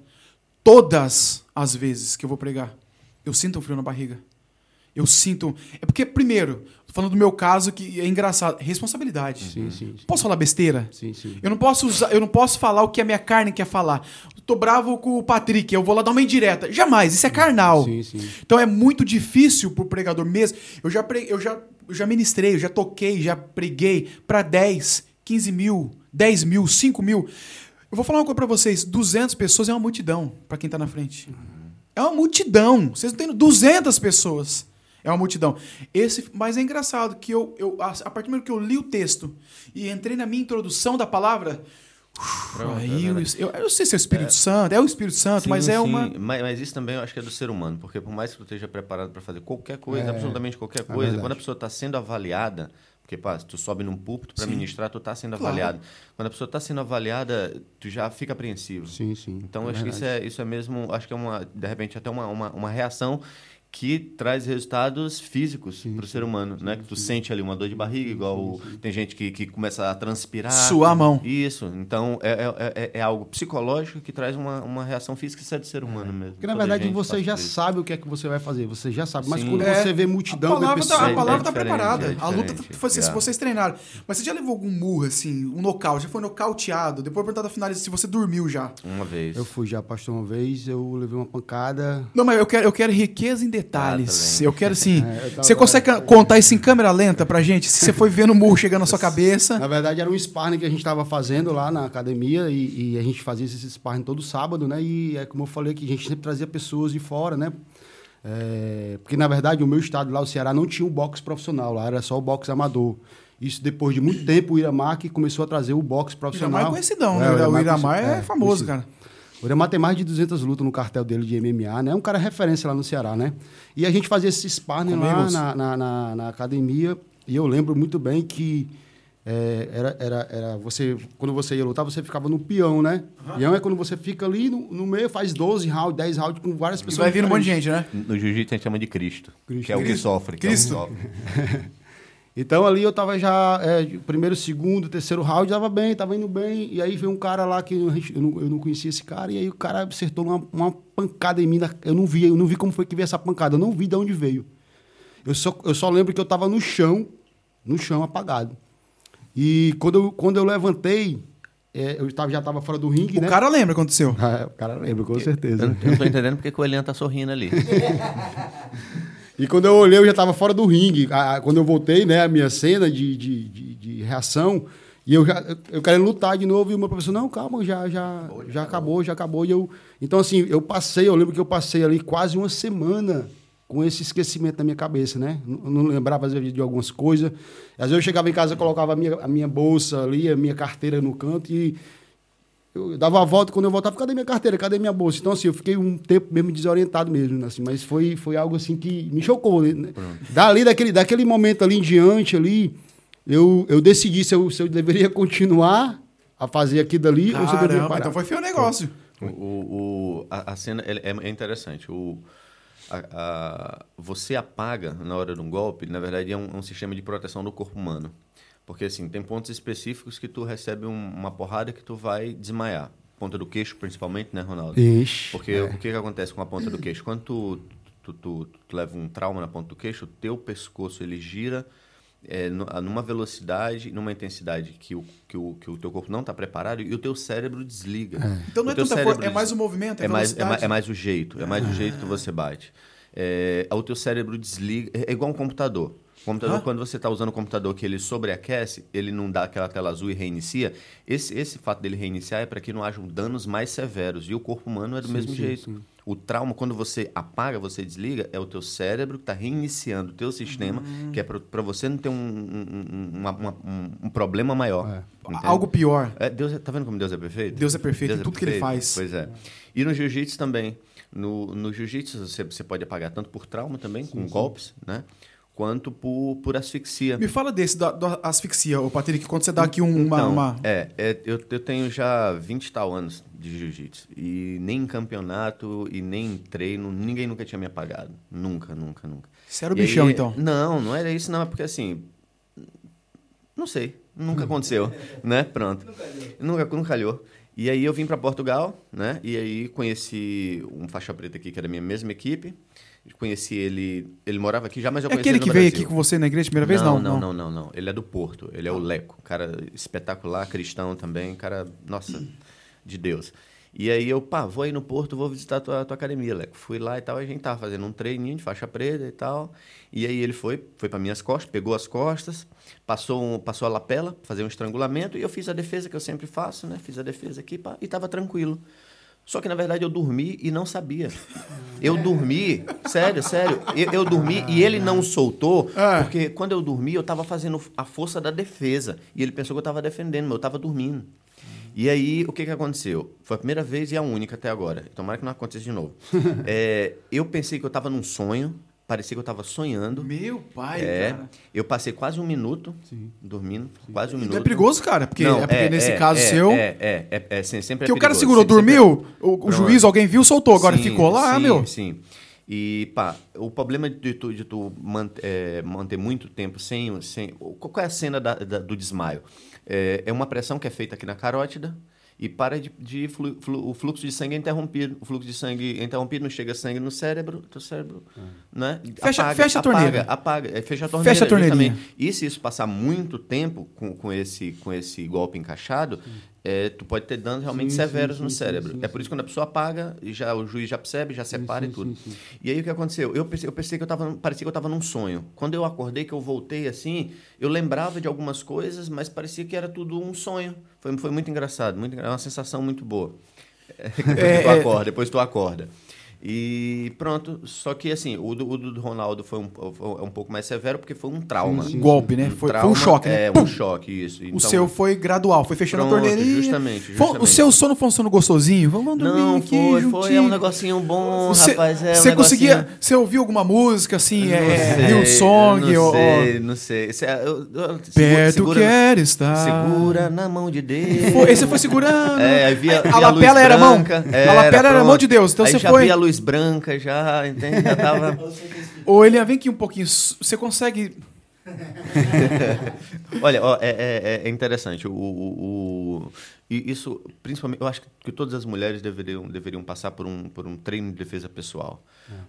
Todas as vezes que eu vou pregar, eu sinto um frio na barriga. Eu sinto. É porque, primeiro, tô falando do meu caso que é engraçado. Responsabilidade. Sim, sim, sim. Posso falar besteira? Sim, sim. Eu não posso usar, eu não posso falar o que a minha carne quer falar. Eu tô bravo com o Patrick, eu vou lá dar uma indireta. Jamais, isso é carnal. Sim, sim. Então é muito difícil pro pregador mesmo. Eu já, pre- eu já, eu já ministrei, eu já toquei, já preguei para 10, 15 mil, 10 mil, 5 mil. Eu vou falar uma coisa pra vocês: 200 pessoas é uma multidão pra quem tá na frente. É uma multidão. Vocês não têm 200 pessoas. É uma multidão. Esse, mas é engraçado que eu, eu a, a partir do momento que eu li o texto e entrei na minha introdução da palavra, Pronto, aí é eu, eu, não sei se é o Espírito Santo, é o Espírito Santo, Sim, mas é sim, uma. Mas, mas isso também eu acho que é do ser humano, porque por mais que tu esteja preparado para fazer qualquer coisa, É, absolutamente qualquer é coisa, quando a pessoa está sendo avaliada, porque pá, tu sobe num púlpito para ministrar, tu está sendo Claro. avaliado. Quando a pessoa está sendo avaliada, tu já fica apreensivo. Sim, sim. Então É acho que isso é, isso é mesmo, acho que é uma, de repente, até uma, uma, uma reação que traz resultados físicos para o ser humano, né? Que tu sente ali uma dor de barriga, igual o- tem gente que, que começa a transpirar. Suar a mão. Isso. Então é, é, é, é algo psicológico que traz uma, uma reação física, isso é do ser humano mesmo. Porque, na Toda verdade, você já sabe o que é que você vai fazer, você já sabe. Mas Sim. quando É, você vê multidão de palavra, pessoas... tá, a É- palavra é tá diferente, preparada. é a luta, tá, diferente, vocês, é. vocês treinaram. Mas você já levou algum murro, assim, um nocaute? Já foi nocauteado? Depois perguntar da finalização se você dormiu já. Uma vez. Eu fui já, pastor, uma vez, eu levei uma pancada... Não, mas eu quero, eu quero riqueza em detalhes. Ah, eu quero, assim... [LAUGHS] É, você consegue contar isso em câmera lenta pra gente? Se você foi vendo o murro chegando na sua [LAUGHS] cabeça... Na verdade, era um sparring que a gente estava fazendo lá na academia e, e a gente fazia esse sparring todo sábado, né? E é como eu falei que a gente sempre trazia pessoas de fora, né? É, porque, na verdade, o meu estado lá, o Ceará, não tinha o boxe profissional lá, era só o boxe amador. Isso depois de muito tempo, o Iramar que começou a trazer o boxe profissional. Iramar é conhecidão, É, né? O Iramar conheci- é, famoso, conhecido. cara. O Iremar tem mais de 200 lutas no cartel dele de MMA, né? É um cara referência lá no Ceará, né? E a gente fazia esse sparring lá Comemos. na, na, na- na academia. E eu lembro muito bem que é, era, era, era você, quando você ia lutar, você ficava no peão, né? Peão é quando você fica ali no, no meio, faz 12 rounds, 10 rounds com várias E pessoas. vai vindo um monte de gente, né? No jiu-jitsu a gente chama de Cristo, Cristo. que é o que Cristo. sofre. que é Cristo. [LAUGHS] Então ali eu tava já, é, primeiro, segundo, terceiro round, tava bem, tava indo bem. E aí veio um cara lá que eu não, eu não conhecia esse cara, e aí o cara acertou uma, uma pancada em mim. na- Eu não vi, eu não vi como foi que veio essa pancada, eu não vi de onde veio. Eu só, eu só lembro que eu tava no chão, no chão, apagado. E quando eu, quando eu levantei, é, eu tava, já tava fora do ringue, O né? cara lembra o que aconteceu. Ah, [LAUGHS] o cara lembra, com Eu, certeza. não- eu não tô entendendo porque que o Elian tá sorrindo ali. [LAUGHS] E quando eu olhei, eu já estava fora do ringue. Quando eu voltei, né, a minha cena de, de, de, de reação, e eu já eu, querendo lutar de novo, e o meu professor, não, calma, já, já, já acabou, já acabou. E eu, então, assim, eu passei, eu lembro que eu passei ali quase uma semana com esse esquecimento na minha cabeça, né? Não, não lembrava, às vezes, de algumas coisas. Às vezes eu chegava em casa, colocava a minha, a minha bolsa ali, a minha carteira no canto, e eu dava a volta, quando eu voltava, cadê minha carteira? Cadê minha bolsa? Então, assim, eu fiquei um tempo mesmo desorientado mesmo, né, assim, mas foi, foi algo assim que me chocou. Né? Dali, daquele, daquele momento ali em diante, ali, eu, eu decidi se eu, se eu deveria [LAUGHS] continuar a fazer aquilo dali ou se eu deveria parar. então foi feio o negócio. O, o- a, a cena é, é interessante. O, a- a- você apaga na hora de um golpe, na verdade é um, é um sistema de proteção do corpo humano. Porque assim, tem pontos específicos que tu recebe um- uma porrada que tu vai desmaiar. Ponta do queixo, principalmente, né, Ronaldo? Ixi, Porque é. o que, que acontece com a ponta do queixo? Quando tu, tu, tu- tu leva um trauma na ponta do queixo, o teu pescoço ele gira é, numa velocidade, numa intensidade que o, que o, que o teu corpo não está preparado e o teu cérebro desliga. Então não O é tanta força, é mais o movimento, é, é mais, é, mais, é mais o jeito, é mais o jeito que você bate. É, o teu cérebro desliga, é é igual um computador. O computador, Hã? quando você está usando o computador que ele sobreaquece, ele não dá aquela tela azul e reinicia. Esse, esse fato dele reiniciar é para que não hajam danos mais severos. E o corpo humano é do mesmo sim, jeito. sim. O trauma, quando você apaga, você desliga, é o teu cérebro que está reiniciando o teu sistema, Hum. que é para você não ter um, um, um- uma- uma- um- um problema maior. É. Algo pior. É, Deus, é- tá vendo como Deus é perfeito? Deus é perfeito em tudo que ele faz. Pois é. E no jiu-jitsu também. No, no jiu-jitsu você, você pode apagar tanto por trauma também, com golpes, né? Quanto por, por asfixia. Me fala desse, da, da asfixia, ô Patrick, quando você dá aqui um- uma... Então, uma- É, é, eu, eu tenho já 20 e tal anos de jiu-jitsu. E nem em campeonato e nem em treino, ninguém nunca tinha me apagado. Nunca, nunca, nunca. Você era o E bichão, aí- então. Não, não era isso, não. É porque assim. Não sei. Nunca aconteceu. [LAUGHS] né? Pronto. Nunca, nunca calhou. E aí eu vim para Portugal, né? E aí conheci um faixa preta aqui, que era minha mesma equipe. Conheci ele. Ele morava aqui já, mas eu É conheci aquele ele que no veio aqui com você na igreja a primeira vez? Não, Não, não, não, não, não. Ele é do Porto. Ele é o Leco. Cara espetacular, cristão também. Cara, nossa, de Deus. E aí eu, pá, vou aí no Porto, vou visitar a tua, tua academia, Leco. Fui lá e tal, a gente tava fazendo um treininho de faixa preta e tal. E aí ele foi, foi para minhas costas, pegou as costas, passou, um, passou a lapela, fazer um estrangulamento, e eu fiz a defesa que eu sempre faço, né? Fiz a defesa aqui, pá, e tava tranquilo. Só que, na verdade, eu dormi e não sabia. Eu dormi, sério, sério. Eu, eu dormi e ele não soltou, Ah. porque quando eu dormi, eu tava fazendo a força da defesa. E ele pensou que eu tava defendendo, mas eu tava dormindo. E aí, o que, que aconteceu? Foi a primeira vez e a única até agora. Tomara que não aconteça de novo. [LAUGHS] É, eu pensei que eu tava num sonho, parecia que eu tava sonhando. Meu pai, É, cara. eu passei quase um minuto dormindo, quase um minuto. Então é perigoso, cara, porque, Não, é porque nesse caso é, seu... É, é, é, é, sim, sempre que é o cara segurou, Sempre- sempre é- dormiu, o, o Pronto. juiz, alguém viu, soltou. Agora Sim, ficou lá, sim, meu. Sim. E, pá, o problema de tu, de tu man- é, manter muito tempo sem. sem qual é a cena da- da- do desmaio? É, é uma pressão que é feita aqui na carótida e para de, de flu- flu- o fluxo de sangue é interrompido. O fluxo de sangue é interrompido, não chega sangue no cérebro, teu cérebro, né? Fecha- fecha a torneira. Apaga, apaga, é, fecha a torneira. Fecha a torneirinha. justamente. E se isso passar muito tempo com, com, esse, com esse golpe encaixado, é, tu pode ter danos realmente Sim, severos sim, no sim, cérebro. é por isso que quando a pessoa apaga, e já, o juiz já percebe, já separa e tudo. E aí o que aconteceu? Eu pensei, eu pensei que eu tava, parecia que eu estava num sonho. Quando eu acordei, que eu voltei assim, eu lembrava de algumas coisas, mas parecia que era tudo um sonho. Foi, foi muito engraçado, muito, é uma sensação muito boa. [LAUGHS] depois É, tu é. acorda, depois tu acorda. E pronto. Só que assim, o do, o do Ronaldo foi um, foi um pouco mais severo porque foi um trauma. Um golpe, né? Um Foi, foi trauma, um choque, né? É, Pum! um choque, isso. O Então, seu foi gradual, foi fechando Pronto, a torneirinha. justamente, Foi- O justamente. seu sono foi um sono gostosinho? Vamos dormir Não, aqui foi, juntinho. foi. É um negocinho bom, Você, rapaz. É um você conseguia. negocinho- Você ouviu alguma música assim? Não é, sei, Hillsong? Não ou- sei, não sei. Esse é- eu- eu- Perto segura- quer estar. Segura na mão de Deus. Foi- esse foi segurando. É, aí via, a via lapela era mão. a lapela era pronto. mão de Deus. Então aí você foi. Luz branca, já, entende? Já tava... [LAUGHS] Ô, Elian, vem aqui um pouquinho. Você consegue. [LAUGHS] Olha, ó, é, é- é interessante. O, o- o- e isso, principalmente, eu acho que todas as mulheres deveriam, deveriam passar por um, por um treino de defesa pessoal.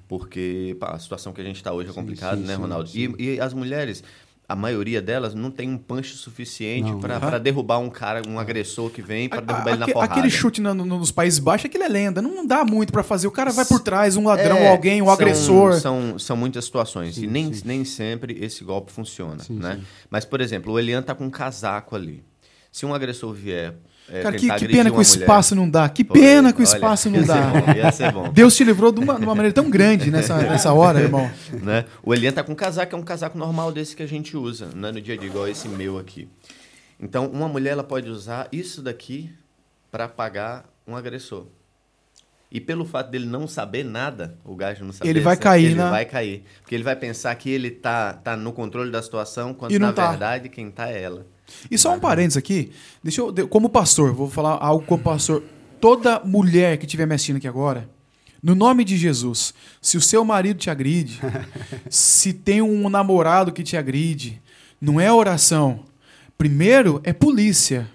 Porque pá, a situação que a gente está hoje é complicada, sim, né, sim, Ronaldo? sim. E, e as mulheres, a maioria delas, não tem um punch suficiente para derrubar um cara, um agressor que vem, para A- derrubar ele na aque- porrada. Aquele chute na- no- nos Países Baixos, aquilo é lenda. Não dá muito pra fazer. O cara vai por trás, um ladrão, É, alguém, um são- agressor. São, são muitas situações. e Sim, nem, sim. nem sempre esse golpe funciona. Sim, né? Mas, por exemplo, o Elian tá com um casaco ali. Se um agressor vier. É, Cara, que, que pena que o uma mulher- espaço não dá. Que Pô, pena que o espaço não dá. bom. [LAUGHS] Deus te livrou de uma, de uma maneira tão grande nessa, [LAUGHS] nessa hora, irmão. né? O Elian tá com um casaco, é um casaco normal desse que a gente usa né? no dia a dia, igual esse meu aqui. Então, uma mulher ela pode usar isso daqui para pagar um agressor. E pelo fato dele não saber nada, o gajo não saber, Ele vai cair ele na- vai cair, porque ele vai pensar que ele tá tá no controle da situação, quando E na tá. verdade quem tá é ela. E só um parênteses aqui. Deixa eu, como pastor, vou falar algo como pastor. Toda mulher que estiver me assistindo aqui agora, no nome de Jesus, se o seu marido te agride, [LAUGHS] se tem um namorado que te agride, não é oração. Primeiro é polícia.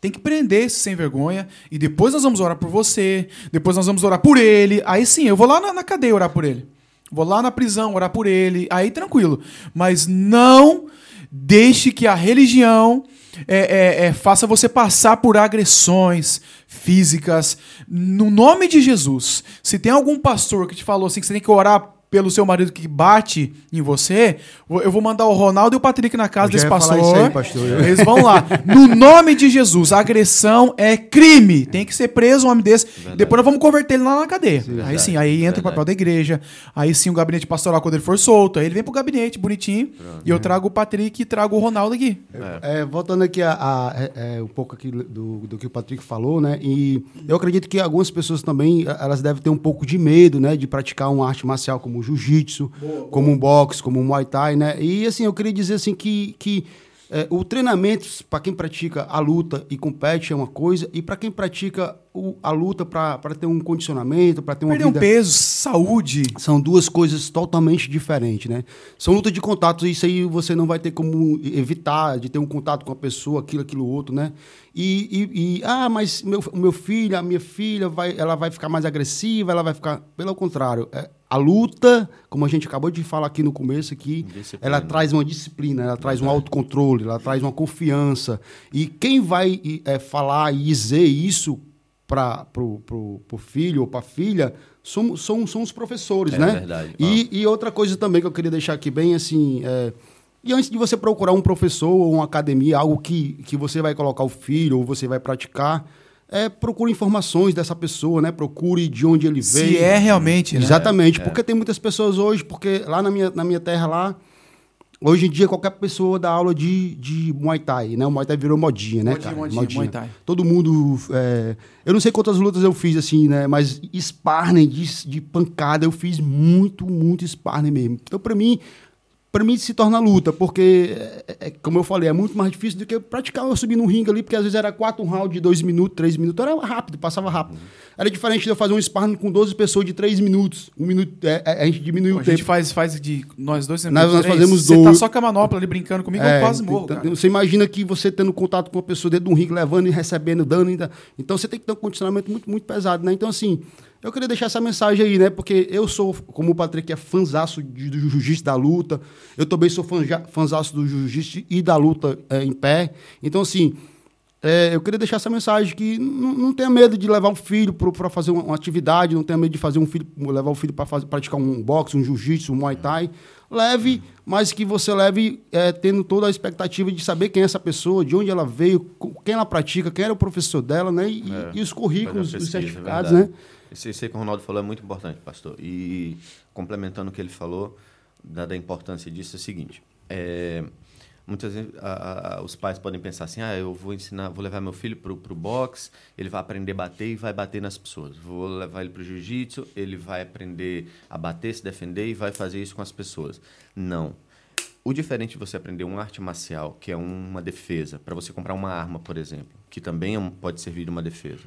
Tem que prender esse sem vergonha. E depois nós vamos orar por você. Depois nós vamos orar por ele. Aí sim, eu vou lá na, na cadeia orar por ele. Vou lá na prisão orar por ele. Aí tranquilo. Mas não deixe que a religião é, é, é, faça você passar por agressões físicas. No nome de Jesus. Se tem algum pastor que te falou assim que você tem que orar pelo seu marido que bate em você, eu vou mandar o Ronaldo e o Patrick na casa desse pastor. aí, pastor. [LAUGHS] Eles vão lá. No nome de Jesus, agressão é crime. Tem que ser preso um homem desse. Depois nós vamos converter ele lá na cadeia. aí Verdade, sim, aí entra o verdade. papel da igreja. Aí sim o gabinete pastoral, quando ele for solto, aí ele vem pro gabinete bonitinho. E eu trago o Patrick e trago o Ronaldo aqui. É, voltando aqui a, a- é, é, um pouco aqui do, do que o Patrick falou, né? E eu acredito que algumas pessoas também elas devem ter um pouco de medo, né? De praticar uma arte marcial como o jiu-jitsu, como um boxe, como um muay thai, né? E assim eu queria dizer assim que, que eh, o treinamento para quem pratica a luta e compete é uma coisa e para quem pratica o- a luta para ter um condicionamento, para ter uma Perder um vida peso, saúde. são duas coisas totalmente diferentes, né? São luta de contatos, isso aí você não vai ter como evitar de ter um contato com a pessoa, aquilo, aquilo, outro, né? E, e- e, ah, mas meu, meu filho, a minha filha, vai, ela vai ficar mais agressiva, ela vai ficar... Pelo contrário, é, a luta, como a gente acabou de falar aqui no começo, aqui, Disciplina. ela traz uma disciplina, ela traz um autocontrole, ela traz uma confiança. E quem vai é, falar e dizer isso para pro, pro, pro filho ou para a filha são, são, são os professores, É né? verdade. E, e outra coisa também que eu queria deixar aqui bem assim. é, e antes de você procurar um professor ou uma academia, algo que, que você vai colocar o filho ou você vai praticar, é, procure informações dessa pessoa, né? Procure de onde ele veio. Se é realmente, né? Exatamente, porque tem muitas pessoas hoje, porque lá na minha, na minha terra lá, hoje em dia qualquer pessoa dá aula de, de Muay Thai, né? O Muay Thai virou modinha, né, Modinha, cara? modinha, Muay Thai. Todo mundo... é, eu não sei quantas lutas eu fiz, assim, né? Mas sparring de, de pancada eu fiz muito, muito sparring mesmo. Então, pra mim... Pra mim se torna luta, porque, é, é, como eu falei, é muito mais difícil do que praticar eu subir num ringue ali, porque às vezes era quatro rounds de dois minutos, três minutos, era rápido, passava rápido. Era diferente de eu fazer um sparring com 12 pessoas de três minutos. Um minuto, é, é, a gente diminuiu A o gente tempo. faz, faz de nós dois. Nós- nós três. fazemos Você tá dois. só com a manopla ali brincando comigo, eu É, quase morro, então. Você imagina que você tendo contato com uma pessoa dentro de um ringue, levando e recebendo dano. Ainda. Então você tem que ter um condicionamento muito, muito pesado, né? Então, assim, eu queria deixar essa mensagem aí, né? Porque eu sou, como o Patrick é fãzaço de- do jiu-jitsu da luta, eu também sou fãzaço do jiu-jitsu e da luta é, em pé. Então, assim, é, eu queria deixar essa mensagem que não, não tenha medo de levar um filho para fazer uma, uma atividade, não tenha medo de fazer um filho, levar o filho para praticar um boxe, um jiu-jitsu, um muay thai. Leve, mas que você leve é, tendo toda a expectativa de saber quem é essa pessoa, de onde ela veio, quem ela pratica, quem era o professor dela, né? E, É, e os currículos, fazer a os pesquisa, certificados, né? Isso, isso aí que o Ronaldo falou é muito importante, pastor. E complementando o que ele falou, da, da importância disso, é o seguinte. É, muitas vezes a, a, os pais podem pensar assim, ah, eu vou ensinar, vou levar meu filho para o boxe, ele vai aprender a bater e vai bater nas pessoas. Vou levar ele para o jiu-jitsu, ele vai aprender a bater, se defender e vai fazer isso com as pessoas. Não. O diferente de você aprender uma arte marcial, que é uma defesa, para você comprar uma arma, por exemplo, que também é pode servir de uma defesa.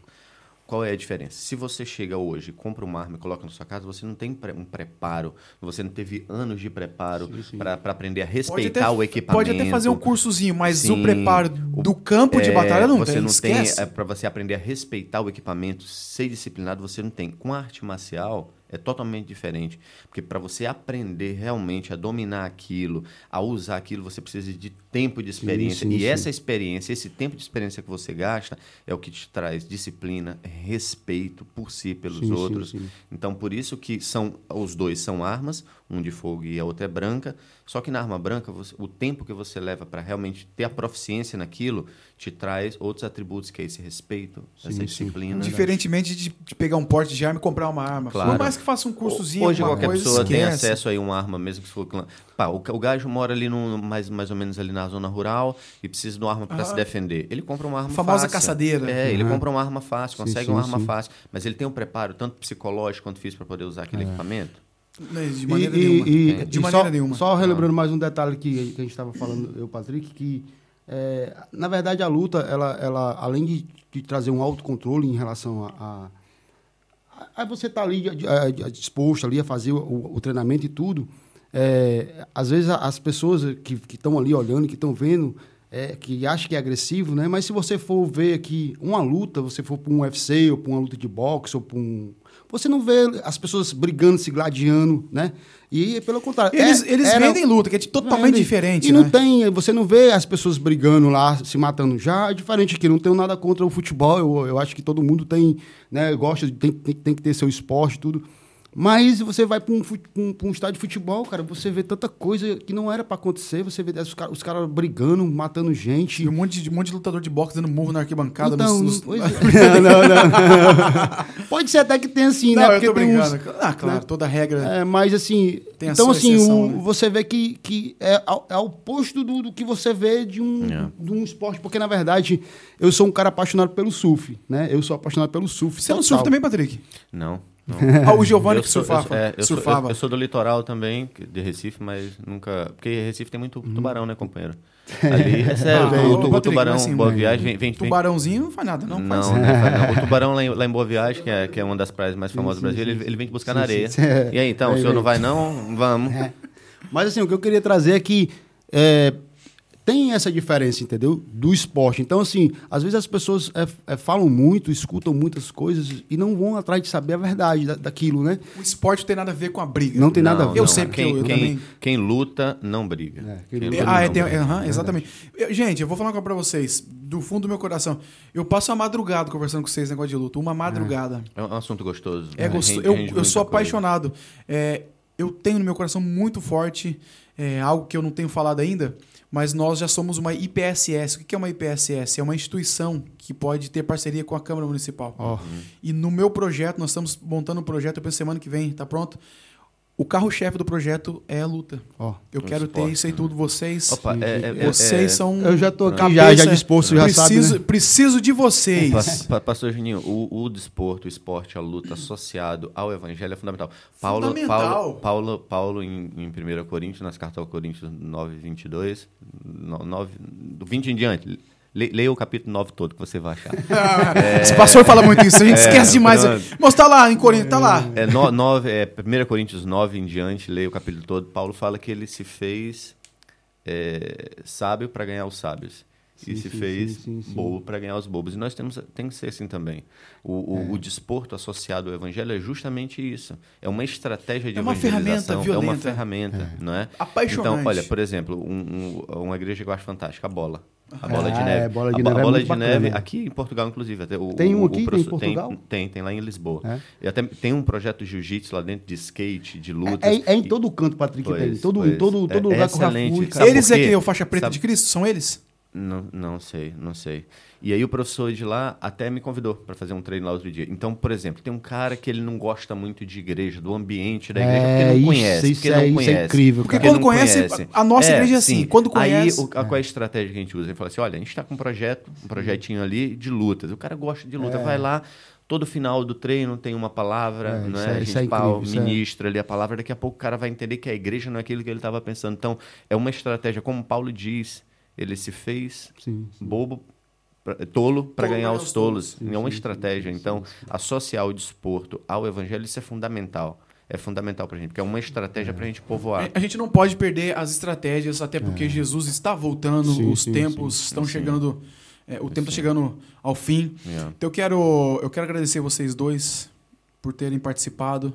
Qual é a diferença? Se você chega hoje, compra uma arma e coloca na sua casa, você não tem um preparo, você não teve anos de preparo para aprender a respeitar até, o equipamento. Pode até fazer um cursozinho, mas sim, o preparo do campo é, de batalha não você tem. Não esquece. tem é, para você aprender a respeitar o equipamento, ser disciplinado, você não tem. Com a arte marcial, é totalmente diferente. Porque para você aprender realmente a dominar aquilo, a usar aquilo, você precisa de tempo de experiência. Sim, sim, e sim. essa experiência, esse tempo de experiência que você gasta, é o que te traz disciplina, respeito por si, pelos outros. Então, por isso que são os dois são armas, um de fogo e a outra é branca. Só que na arma branca, você, o tempo que você leva para realmente ter a proficiência naquilo te traz outros atributos, que é esse respeito, essa disciplina. Diferentemente de, de, pegar um porte de arma e comprar uma arma. Claro. Por mais que faça um cursozinho, Hoje qualquer coisa, pessoa esquece. tem acesso a uma arma, mesmo que for... Pá, o, o gajo mora ali no, mais, mais ou menos ali na zona rural e precisa de uma arma para ah, se defender. Ele compra uma arma famosa fácil. caçadeira. É, uhum. ele compra uma arma fácil, consegue sim, uma arma fácil. Mas ele tem um preparo, tanto psicológico quanto físico, para poder usar aquele é. equipamento? De maneira e, nenhuma. E, de maneira só, nenhuma. Só relembrando mais um detalhe que, que a gente estava falando, eu, Patrick, que é, na verdade a luta, ela, ela além de, de trazer um autocontrole em relação a, a, a você estar tá ali a, a, disposto ali a fazer o, o treinamento e tudo, é, às vezes as pessoas que estão ali olhando, que estão vendo, é, que acham que é agressivo, né? Mas se você for ver aqui uma luta, você for para um UFC ou para uma luta de boxe ou para um você não vê as pessoas brigando, se gladiando, né? E pelo contrário. Eles, é, eles era, vendem luta, que é totalmente diferente. E né? não tem, você não vê as pessoas brigando lá, se matando. Já é diferente aqui, não tenho nada contra o futebol. Eu, eu acho que todo mundo tem, né? Gosta, tem, tem, tem que ter seu esporte, tudo. Mas você vai para um, um, um, estádio de futebol, cara, você vê tanta coisa que não era para acontecer. Você vê os, os caras brigando, matando gente. E um monte, de, um monte de lutador de boxe dando murro na arquibancada. Então, nos, nos... [LAUGHS] É. [LAUGHS] não, não, não. [LAUGHS] Pode ser até que tenha assim, não, né? Porque eu tô brincando. Uns, ah, claro, né? toda regra. É, mas assim. então, assim, exceção, o, né? você vê que, que é, é o oposto do, do que você vê de um, yeah. É. de um esporte. Porque, na verdade, eu sou um cara apaixonado pelo surf, né? Eu sou apaixonado pelo surf. Você não surfa também, Patrick? Não. [LAUGHS] Ah, o Giovanni que surfava. Eu, é, eu, surfava. Sou, eu, eu, sou do litoral também, de Recife, mas nunca. Porque Recife tem muito uhum. tubarão, né, companheiro? [LAUGHS] Ali, é sério, ah, o, o, o, tubarão assim, Boa Viagem vem, vem, Tubarãozinho não faz nada, não. Não, faz. não. O [LAUGHS] tubarão lá em, lá em, Boa Viagem, que é, que é uma das praias mais famosas sim, do Brasil, ele, ele vem te buscar sim, na areia. E aí, então, o senhor não vai, não? Vamos. É. Mas assim, o que eu queria trazer é que. É, tem essa diferença, entendeu? Do esporte. Então, assim, às vezes as pessoas é, é, falam muito, escutam muitas coisas e não vão atrás de saber a verdade da, daquilo, né? O esporte não tem nada a ver com a briga. Não tem nada não, a ver. Eu sei porque quem, eu, quem, também... quem luta, não briga. É, quem luta, ah, é, tem, uhum, exatamente. Eu, gente, eu vou falar uma coisa pra vocês, do fundo do meu coração. Eu passo a madrugada conversando com vocês negócio de luta. Uma madrugada. É, um assunto gostoso. É, gostoso. Eu, eu sou apaixonado. É, eu tenho no meu coração muito forte é, algo que eu não tenho falado ainda mas nós já somos uma IPSS. O que é uma IPSS? É uma instituição que pode ter parceria com a Câmara Municipal. Oh. E no meu projeto, nós estamos montando um projeto, eu penso semana que vem, tá pronto? O carro-chefe do projeto é a luta. Oh, eu quero esporte, ter isso aí tudo. Vocês. Opa, é, é, vocês é, são. Eu já estou aqui já, já disposto, já preciso, sabe. Né? Preciso de vocês. Pa, pastor Juninho, o, o desporto, o esporte, a luta associado ao evangelho é fundamental. Paulo, fundamental. Paulo, Paulo, Paulo em, em 1 Coríntios, nas cartas ao Coríntios 9, 22, 9, do 20 em diante Leia o capítulo 9 todo que você vai achar. [LAUGHS] é... Esse pastor fala muito isso, a gente é, esquece demais. Mas tá lá em Coríntios, tá lá. É, no, nove, é, 1 Coríntios 9 em diante, leia o capítulo todo. Paulo fala que ele se fez é, sábio para ganhar os sábios. Sim, e se sim, fez sim, bobo para ganhar os bobos. E nós temos tem que ser assim também. O, o, é. o, desporto associado ao evangelho é justamente isso. É uma estratégia de é uma ferramenta violenta. É uma ferramenta, é. não é? Apaixonante. Então, olha, por exemplo, um, um, uma igreja que eu acho fantástica, a bola. A bola ah, de neve. É, bola de a, neve, a bola é de bacana. neve, aqui em Portugal, inclusive. Até o, tem um aqui o, o, em Portugal? Tem, tem, tem, lá em Lisboa. É? E até tem um projeto de jiu-jitsu lá dentro de skate, de luta. É, é, em todo canto, Patrick, pois, tem. Todo, pois, todo, todo é, lugar excelente. com Eles é que é o faixa preta Sabe? de Cristo? São eles? Não, não sei, não sei. E aí o professor de lá até me convidou para fazer um treino lá outro dia. Então, por exemplo, tem um cara que ele não gosta muito de igreja, do ambiente da igreja, É, porque não isso- conhece. isso porque é- não isso é conhece. incrível, Porque cara. quando não conhece, a nossa igreja é assim, sim. quando conhece- Aí, o- a- qual é a estratégia que a gente usa? A gente fala assim, olha, a gente está com um projeto, um projetinho ali de lutas. O cara gosta de luta, vai lá, todo final do treino tem uma palavra, É, né? isso é- a gente é incrível, isso é- ministra ali a palavra, daqui a pouco o cara vai entender que a igreja não é aquilo que ele estava pensando. Então, é uma estratégia, como Paulo diz, ele se fez Sim. bobo, pra- tolo para ganhar os tolos. Sim, é uma sim, estratégia. sim, sim, então, sim. associar o desporto ao evangelho, isso é fundamental. É fundamental para a gente, porque é uma estratégia para a gente povoar. A gente não pode perder as estratégias, até porque Jesus está voltando, É. Sim, os sim, tempos sim, estão sim. chegando, é, o tempo está chegando ao fim. Yeah. Então eu quero, eu quero agradecer vocês dois por terem participado.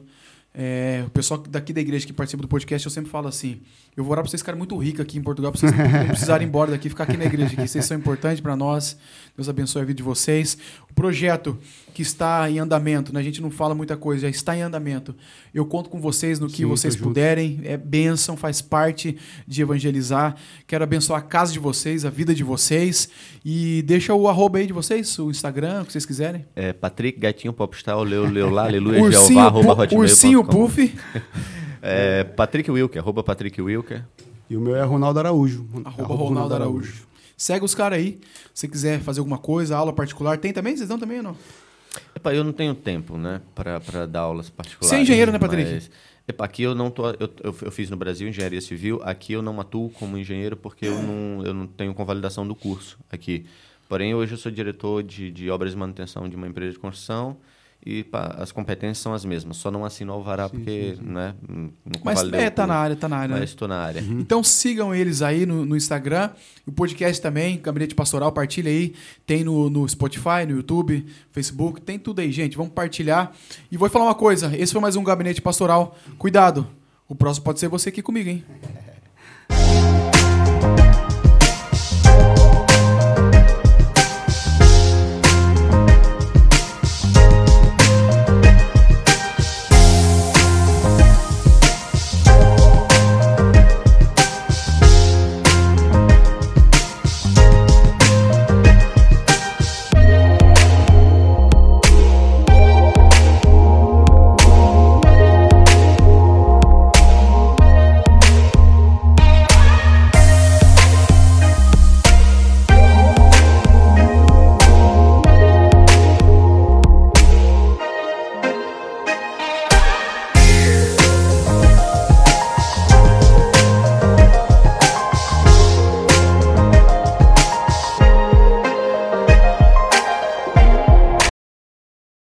É, o pessoal daqui da igreja que participa do podcast, eu sempre falo assim: eu vou orar para vocês ficarem muito ricos aqui em Portugal, para vocês não [LAUGHS] precisarem ir embora daqui, ficar aqui na igreja aqui. Vocês são importantes para nós. Deus abençoe a vida de vocês. O projeto que está em andamento, né? a gente não fala muita coisa, já está em andamento. Eu conto com vocês no que Sim, vocês junto. puderem. É bênção, faz parte de evangelizar. Quero abençoar a casa de vocês, a vida de vocês. E deixa o arroba aí de vocês, o Instagram, o que vocês quiserem. É, Patrick Gatinho Popstar, leu, leu lá, aleluia, Ursinho, Jeová, arroba hotmail Ursinho. Puff. É, Patrick Wilker, arroba Patrick Wilker. E o meu é Ronaldo Araújo. Arroba Ronaldo Araújo. Segue os caras aí. Se quiser fazer alguma coisa, aula particular, tem também? Vocês dão também ou não? Epa, eu não tenho tempo, né, para dar aulas particulares. Você é engenheiro, né, Patrick? mas, epa, aqui eu não tô, eu, eu, eu fiz no Brasil engenharia civil, aqui eu não atuo como engenheiro porque eu não, eu não tenho convalidação do curso aqui. Porém, hoje eu sou diretor de, de obras de manutenção de uma empresa de construção e pá, as competências são as mesmas. Só não assino o alvará porque, né, não Mas é, tá na área, tá na área. né? Mas estou na área. Então sigam eles aí no, no Instagram. O podcast também, Gabinete Pastoral, partilha aí. Tem no, no Spotify, no YouTube, Facebook, tem tudo aí, gente. Vamos partilhar. E vou falar uma coisa: esse foi mais um Gabinete Pastoral. Cuidado, o próximo pode ser você aqui comigo, hein? [LAUGHS]